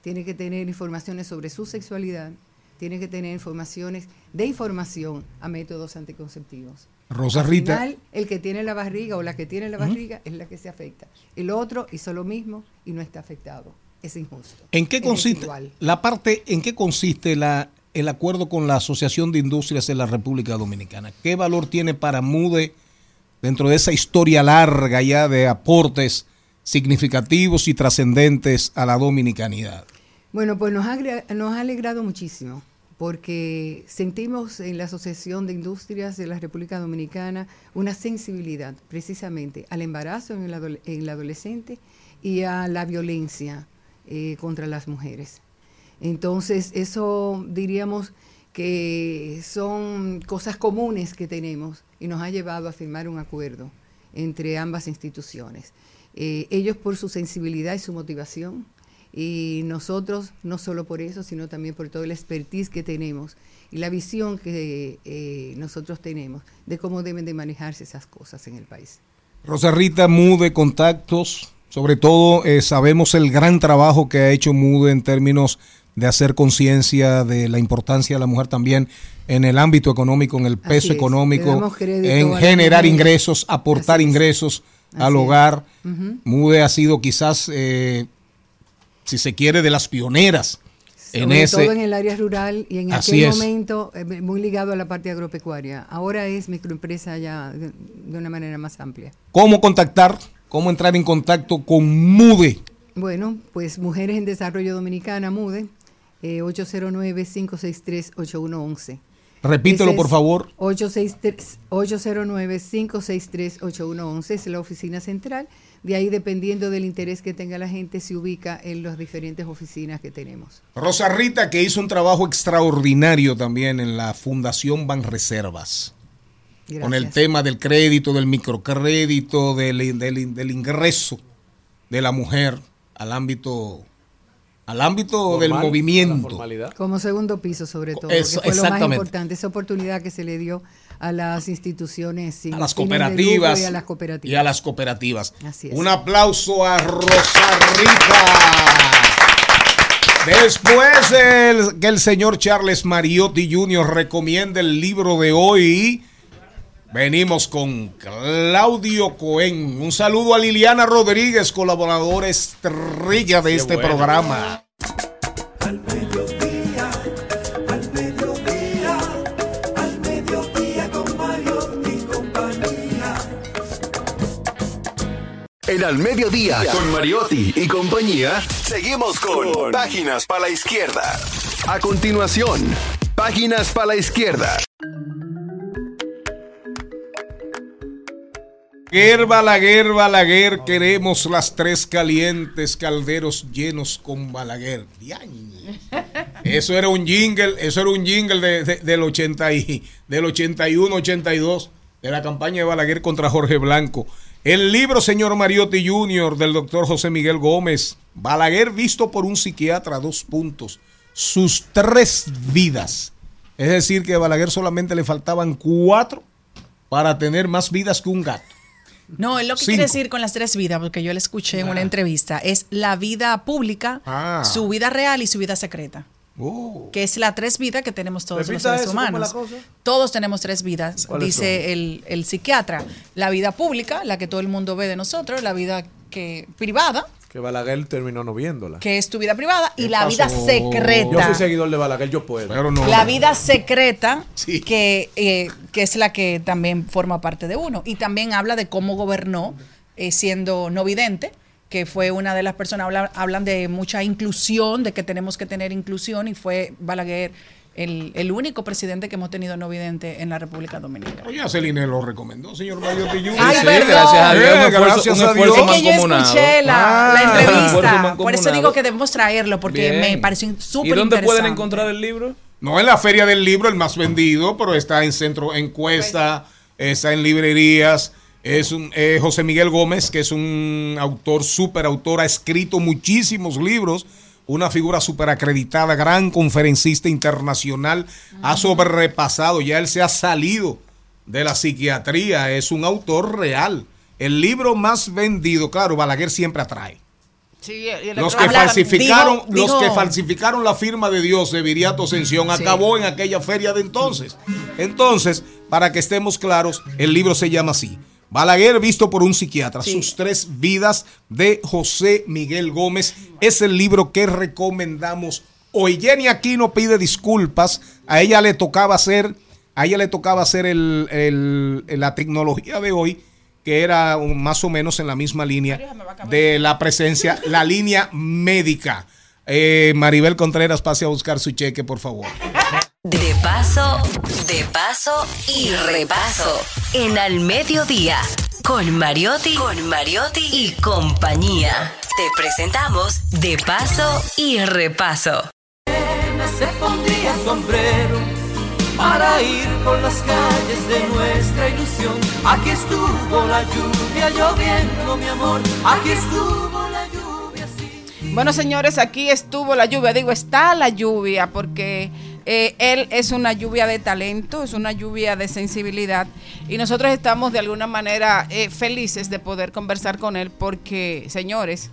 tienen que tener informaciones sobre su sexualidad, tienen que tener informaciones de información a métodos anticonceptivos. Rosa Al Rita. final, el que tiene la barriga o la que tiene la barriga es la que se afecta. El otro hizo lo mismo y no está afectado. Es injusto. ¿En qué consiste la parte, en qué consiste la, el acuerdo con la Asociación de Industrias de la República Dominicana? ¿Qué valor tiene para MUDE dentro de esa historia larga ya de aportes significativos y trascendentes a la dominicanidad? Bueno, pues nos ha, alegrado muchísimo porque sentimos en la Asociación de Industrias de la República Dominicana una sensibilidad precisamente al embarazo en el, adole- en el adolescente y a la violencia eh, contra las mujeres. Entonces, eso diríamos que son cosas comunes que tenemos y nos ha llevado a firmar un acuerdo entre ambas instituciones. Eh, ellos por su sensibilidad y su motivación y nosotros no solo por eso, sino también por todo el expertise que tenemos y la visión que eh, nosotros tenemos de cómo deben de manejarse esas cosas en el país. Rosa Rita, MUDE, contactos, sobre todo eh, sabemos el gran trabajo que ha hecho MUDE en términos de hacer conciencia de la importancia de la mujer también en el ámbito económico, en el peso económico, en generar ingresos, aportar ingresos al hogar. MUDE ha sido quizás, eh, si se quiere, de las pioneras en Sobre ese... todo en el área rural y en aquel momento eh, muy ligado a la parte agropecuaria. Ahora es microempresa ya de, de una manera más amplia. ¿Cómo contactar? ¿Cómo entrar en contacto con MUDE? Bueno, pues Mujeres en Desarrollo Dominicana, MUDE, eh, 809-563-8111. Repítelo, por favor. 863 809-563-8111 es la oficina central. De ahí, dependiendo del interés que tenga la gente, se ubica en las diferentes oficinas que tenemos. Rosa Rita, que hizo un trabajo extraordinario también en la Fundación Banreservas. Con el Gracias. tema del crédito, del microcrédito, del, del- del ingreso de la mujer al ámbito, al ámbito del movimiento. Como segundo piso, sobre todo, Eso, que fue lo más importante, esa oportunidad que se le dio a las instituciones sin a las cooperativas y a las cooperativas. y a las cooperativas. Así es. Un aplauso a Rosa Rita. Después el- que el señor Charles Mariotti Jr. recomienda el libro de hoy, venimos con Claudio Cohen. Un saludo a Liliana Rodríguez, colaboradora estrella de este bueno. programa. Al mediodía, al mediodía, al mediodía con Mario y compañía. En Al Mediodía, con Mariotti y compañía, seguimos con Páginas para la Izquierda. A continuación, Páginas para la Izquierda. Balaguer, Balaguer, Balaguer, queremos las tres calientes calderos llenos con Balaguer. Eso era un jingle, eso era un jingle de- de- del, 80 y, del 81, 82, de la campaña de Balaguer contra Jorge Blanco. El libro, señor Mariotti Jr., del doctor José Miguel Gómez. Balaguer visto por un psiquiatra, dos puntos. Sus tres vidas. Es decir, que a Balaguer solamente le faltaban cuatro para tener más vidas que un gato. No, él lo que Cinco. quiere decir con las tres vidas, porque yo le escuché en una entrevista, es la vida pública, Ah. su vida real y su vida secreta. Oh. Que es la tres vidas que tenemos todos los seres eso, ¿cómo es humanos. Todos tenemos tres vidas, ¿Cuáles dice el, el psiquiatra. La vida pública, la que todo el mundo ve de nosotros, la vida que privada, Que Balaguer terminó no viéndola. que es tu vida privada, y ¿Qué la vida secreta. Yo soy seguidor de Balaguer, yo puedo. Pero no. La vida secreta, que, eh, que es la que también forma parte de uno. Y también habla de cómo gobernó eh, siendo no vidente, que fue una de las personas, habla- hablan de mucha inclusión, de que tenemos que tener inclusión, y fue Balaguer el, el único presidente que hemos tenido no vidente en la República Dominicana. Oye, Celine lo recomendó, señor Mariotti Jr. Ay, Sí, perdón. gracias a Dios, un Eh, esfuerzo, gracias un a esfuerzo Dios. Es que yo escuché la, Ah. la entrevista, por eso digo que debemos traerlo, porque Bien. me pareció súper ¿Y dónde pueden interesante. encontrar el libro? No en la feria del libro, el más vendido, pero está en centro encuesta, está en librerías. Es un, eh, José Miguel Gómez, que es un autor, súper autor, ha escrito muchísimos libros, una figura súper acreditada, gran conferencista internacional, ha sobrepasado, ya él se ha salido de la psiquiatría, es un autor real. El libro más vendido, claro, Balaguer siempre atrae. Sí, Los que falsificaron, digo- los que falsificaron la firma de Dios de Viriato Ascensión Sí. acabó en aquella feria de entonces. Entonces, para que estemos claros, el libro se llama así. Balaguer visto por un psiquiatra, sus tres vidas de José Miguel Gómez, es el libro que recomendamos hoy. Jenny Aquino pide disculpas, a ella le tocaba hacer, a ella le tocaba hacer el- el- la tecnología de hoy, que era un- más o menos en la misma línea de la presencia, la línea médica. Eh, Maribel Contreras, pase a buscar su cheque, por favor. De paso, de paso y repaso. En Al Mediodía. Con Mariotti, con Mariotti y compañía. Te presentamos De paso y repaso. se pondría sombrero para ir por las calles de nuestra ilusión. Aquí estuvo la lluvia lloviendo, mi amor. Aquí estuvo la lluvia. Bueno, señores, aquí estuvo la lluvia. Digo, está la lluvia porque eh, él es una lluvia de talento, es una lluvia de sensibilidad y nosotros estamos de alguna manera eh, felices de poder conversar con él porque, señores,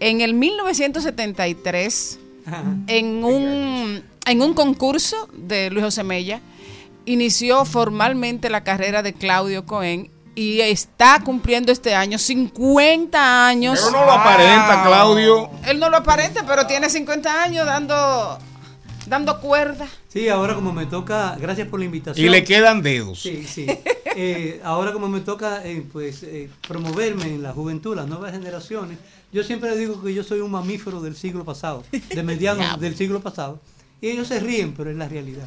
en el 1973, en un, en un concurso de Luis José Mella, inició formalmente la carrera de Claudio Cohen y está cumpliendo este año 50 años. Pero no lo aparenta, Claudio. Él no lo aparenta, pero tiene 50 años dando, dando cuerda. Sí, ahora como me toca, gracias por la invitación. Y le quedan dedos. Sí, sí. eh, ahora como me toca eh, pues eh, promoverme en la juventud, las nuevas generaciones, yo siempre digo que yo soy un mamífero del siglo pasado, de medianos del siglo pasado. Y ellos se ríen, pero es la realidad.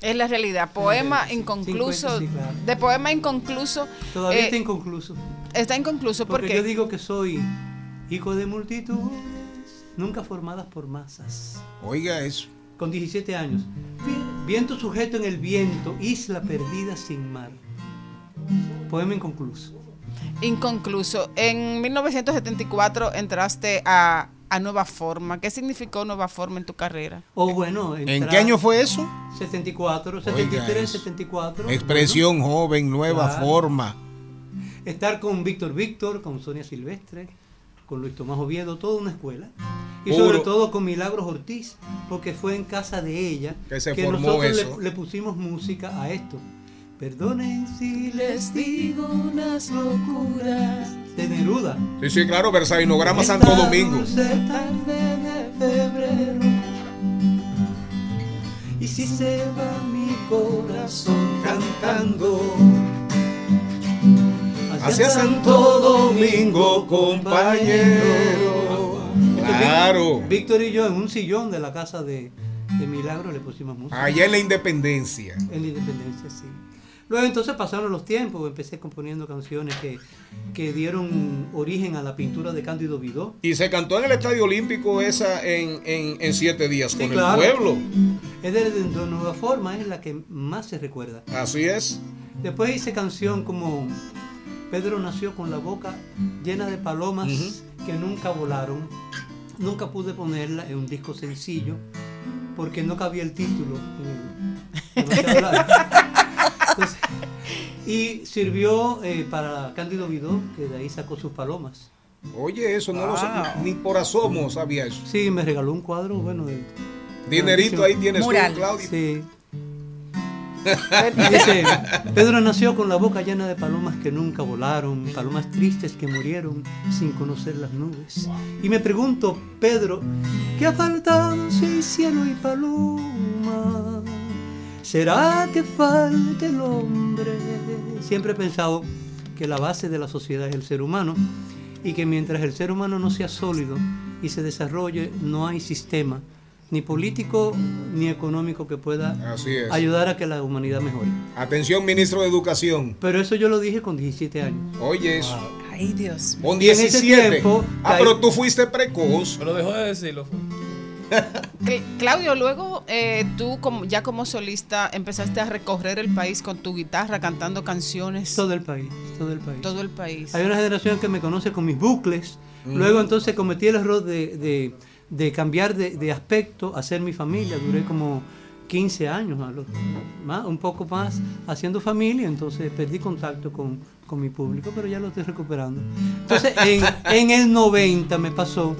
Es la realidad. Poema Sí, inconcluso. 50, sí, claro. De poema inconcluso. Todavía eh, está inconcluso. Está inconcluso Porque porque yo digo que soy hijo de multitudes, nunca formadas por masas. Oiga eso. Con 17 años. Vi- Viento sujeto en el viento, isla perdida sin mar. Poema inconcluso. inconcluso. En 1974 entraste a, a Nueva Forma. ¿Qué significó Nueva Forma en tu carrera? O bueno, ¿En qué año fue eso? 74, Oiga 73, eso. 74. Expresión joven, nueva Claro. forma. Estar con Víctor Víctor, con Sonia Silvestre, con Luis Tomás Oviedo, toda una escuela. Y Puro. sobre todo con Milagros Ortiz, porque fue en casa de ella Que se formó nosotros le- eso. Le, pusimos música a esto. Perdonen si les digo unas locuras. De Neruda. Sí, sí, claro, Versailles Santo Domingo. Tarde de febrero. Y si se va mi corazón cantando Hacia Santo Domingo, compañero. Claro. Víctor y yo en un sillón de la casa de, de Milagro le pusimos música. Allá en la Independencia. En la Independencia, sí. Luego entonces pasaron los tiempos, empecé componiendo canciones que, que dieron origen a la pintura de Cándido Vidó. Y se cantó en el Estadio Olímpico esa en, en, en siete días Sí, con claro. el pueblo. Es de, de- de nueva forma, es la que más se recuerda. Así es. Después hice canción como Pedro nació con la boca llena de palomas que nunca volaron. Nunca pude ponerla en un disco sencillo porque no cabía el título. en el- demasiado largo. Entonces, y sirvió eh, para Cándido Vidó, que de ahí sacó sus palomas. Oye, eso no lo Wow. sabía, ni por asomo sabía eso. Sí, me regaló un cuadro, bueno, de- Dinerito ahí tienes tú, Mural. Claudio. Sí. Pedro nació con la boca llena de palomas que nunca volaron, palomas tristes que murieron sin conocer las nubes. Y me pregunto, Pedro, ¿qué ha faltado si hay cielo y paloma? ¿Será que falta el hombre? Siempre he pensado que la base de la sociedad es el ser humano y que mientras el ser humano no sea sólido y se desarrolle, no hay sistema ni político ni económico que pueda Así es. ayudar a que la humanidad mejore. Atención, ministro de Educación. Pero eso yo lo dije con 17 años. Oye, eso. Ay, Dios. Con Y en ese 17. tiempo, ah, pero tú fuiste precoz. Pero dejó de decirlo. Cl- Claudio, luego eh, tú como, ya como solista empezaste a recorrer el país con tu guitarra cantando canciones. Todo el país, todo el país. Todo el país. Hay una generación que me conoce con mis bucles. Mm. Luego entonces cometí el error de, de- de cambiar de, de aspecto, hacer mi familia. Duré como 15 años, a más, un poco más, haciendo familia. Entonces perdí contacto con, con mi público, pero ya lo estoy recuperando. Entonces en, en el 90 me pasó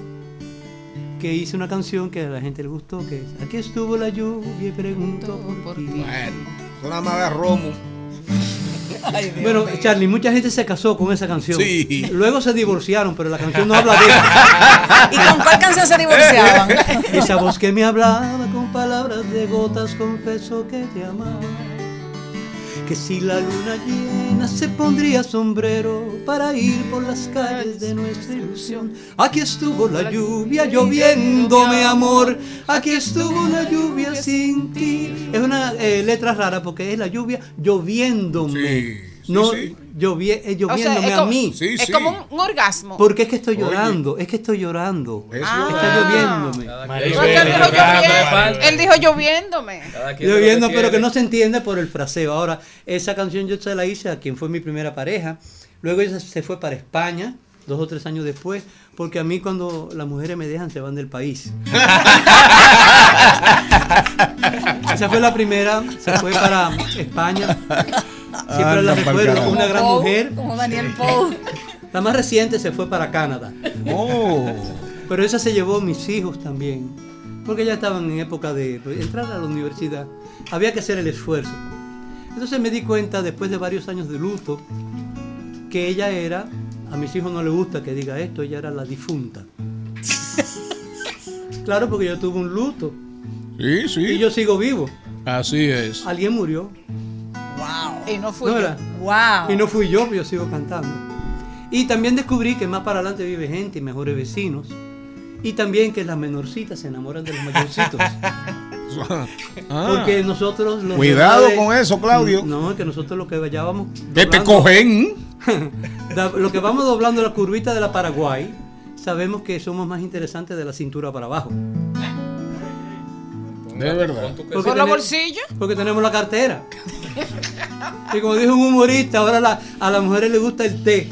que hice una canción que a la gente le gustó, que es Aquí estuvo la lluvia y preguntó por ti. Bueno, nada más da romo. Bueno, Charlie, mucha gente se casó con esa canción. Sí. Luego se divorciaron, pero la canción no habla de eso. ¿Y con cuál canción se divorciaban? Esa voz que me hablaba con palabras de gotas, confesó que te amaba. Que si la luna llena se pondría sombrero para ir por las calles de nuestra ilusión. Aquí estuvo la lluvia lloviéndome, amor. Aquí estuvo la lluvia sin ti. Es una eh, letra rara porque es la lluvia lloviéndome. No eh, O sea, lloviéndome es a mí. es como un, un orgasmo. Porque es que estoy Oye. llorando, es que estoy llorando. Ah. Está lloviéndome. Él dijo. Él dijo lloviéndome. Lloviendo, pero que no se entiende por el fraseo. Ahora, esa canción yo se la hice a quien fue mi primera pareja. Luego ella se fue para España, dos o tres años después, porque a mí cuando las mujeres me dejan se van del país. esa fue la primera, se fue para España. Siempre Anda la recuerdo, carajo. una gran Como mujer. como Daniel Poe. La más reciente se fue para Canadá. Pero esa se llevó mis hijos también. Porque ya estaban en época de entrar a la universidad. Había que hacer el esfuerzo. Entonces me di cuenta, después de varios años de luto, que ella era, a mis hijos no les gusta que diga esto, ella era la difunta. Claro, porque yo tuve un luto. Sí, sí. Y yo sigo vivo. Así es. Alguien murió. Y no fui yo. era? Wow. Y no fui yo, yo sigo cantando. Y también descubrí que más para adelante vive gente y mejores vecinos. Y también que las menorcitas se enamoran de los mayorcitos. Ah. Porque nosotros los Cuidado de- con eso, Claudio. No, que nosotros lo que vayábamos. Que te doblando- cogen. Da- lo que vamos doblando la curvita de la Paraguay, sabemos que somos más interesantes de la cintura para abajo. De verdad. ¿Por tene- los bolsillos? Porque tenemos la cartera. y como dijo un humorista, ahora la- a las mujeres les gusta el té.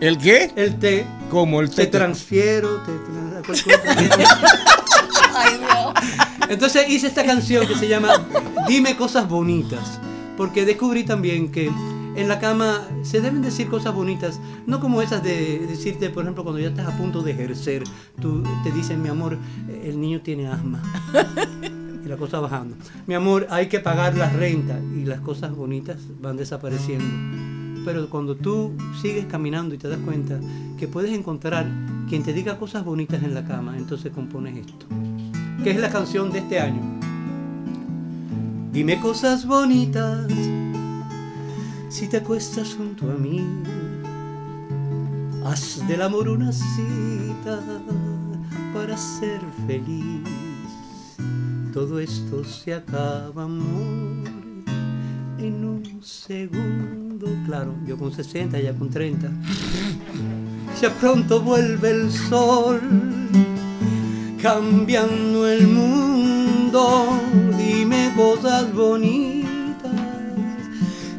¿El qué? El té. Como el Te té. transfiero, te Entonces hice esta canción que se llama Dime cosas bonitas, porque descubrí también que en la cama se deben decir cosas bonitas, no como esas de decirte, por ejemplo, cuando ya estás a punto de ejercer, tú te dicen, mi amor, el niño tiene asma. Y la cosa bajando. Mi amor, hay que pagar la renta y las cosas bonitas van desapareciendo. Pero cuando tú sigues caminando y te das cuenta que puedes encontrar quien te diga cosas bonitas en la cama, entonces compones esto. Que es la canción de este año. Dime cosas bonitas si te acuestas junto a mí. Haz del amor una cita para ser feliz. Todo esto se acaba, amor, en un segundo. Claro, yo con 60, ya con 30. Ya pronto vuelve el sol, cambiando el mundo. Dime cosas bonitas,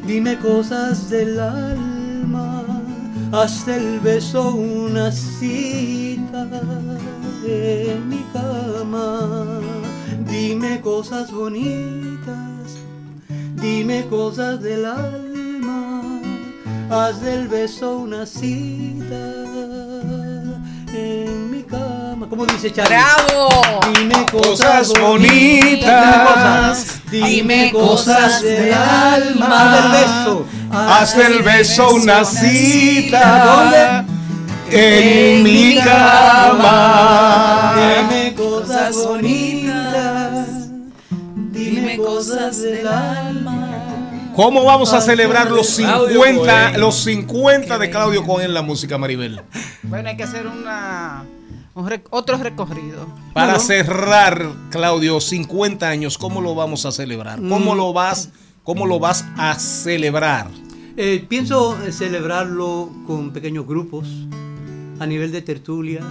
dime cosas del alma. Hasta el beso una cita en mi cama. Dime cosas bonitas, dime cosas del alma. Haz del beso una cita en mi cama. ¿Cómo dice Charlie? ¡Bravo! Dime Cosas cosas bonitas. bonitas. Dime cosas del alma. Haz del beso. Haz del beso una cita ¿Dónde? en mi cama. Dime cosas bonitas. Cosas del alma. ¿Cómo vamos a celebrar los Claudio 50, Cohen. los 50 de Claudio Cohen en la música, Maribel? Bueno, hay que hacer una, un rec- otro recorrido. Para cerrar, Claudio, 50 años, ¿cómo lo vamos a celebrar? ¿Cómo Mm. lo vas, cómo lo vas a celebrar? Eh, pienso eh, celebrarlo con pequeños grupos, a nivel de tertulias,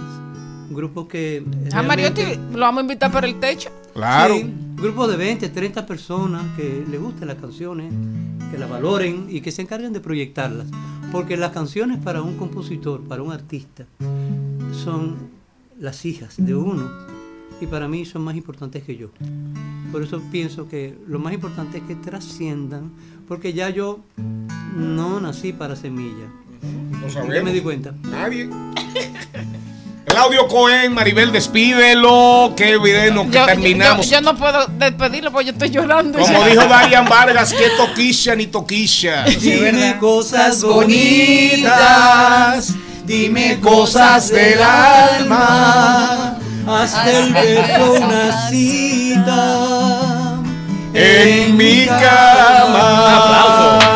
grupos que... eh, A Mariotti realmente- lo vamos a invitar para el techo. Sí, grupos de 20, 30 personas que les gusten las canciones, que las valoren y que se encarguen de proyectarlas. Porque las canciones para un compositor, para un artista, son las hijas de uno y para mí son más importantes que yo. Por eso pienso que lo más importante es que trasciendan, porque ya yo no nací para semilla. Ya sabemos. me di cuenta. Nadie. Claudio Cohen, Maribel, despídelo. Qué bueno que Yo, terminamos. yo- yo no puedo despedirlo porque yo estoy llorando. Como dijo Darian Vargas, que toquilla ni toquilla. Dime cosas bonitas, dime cosas del alma, hasta el beso una cita en mi cama. Claudio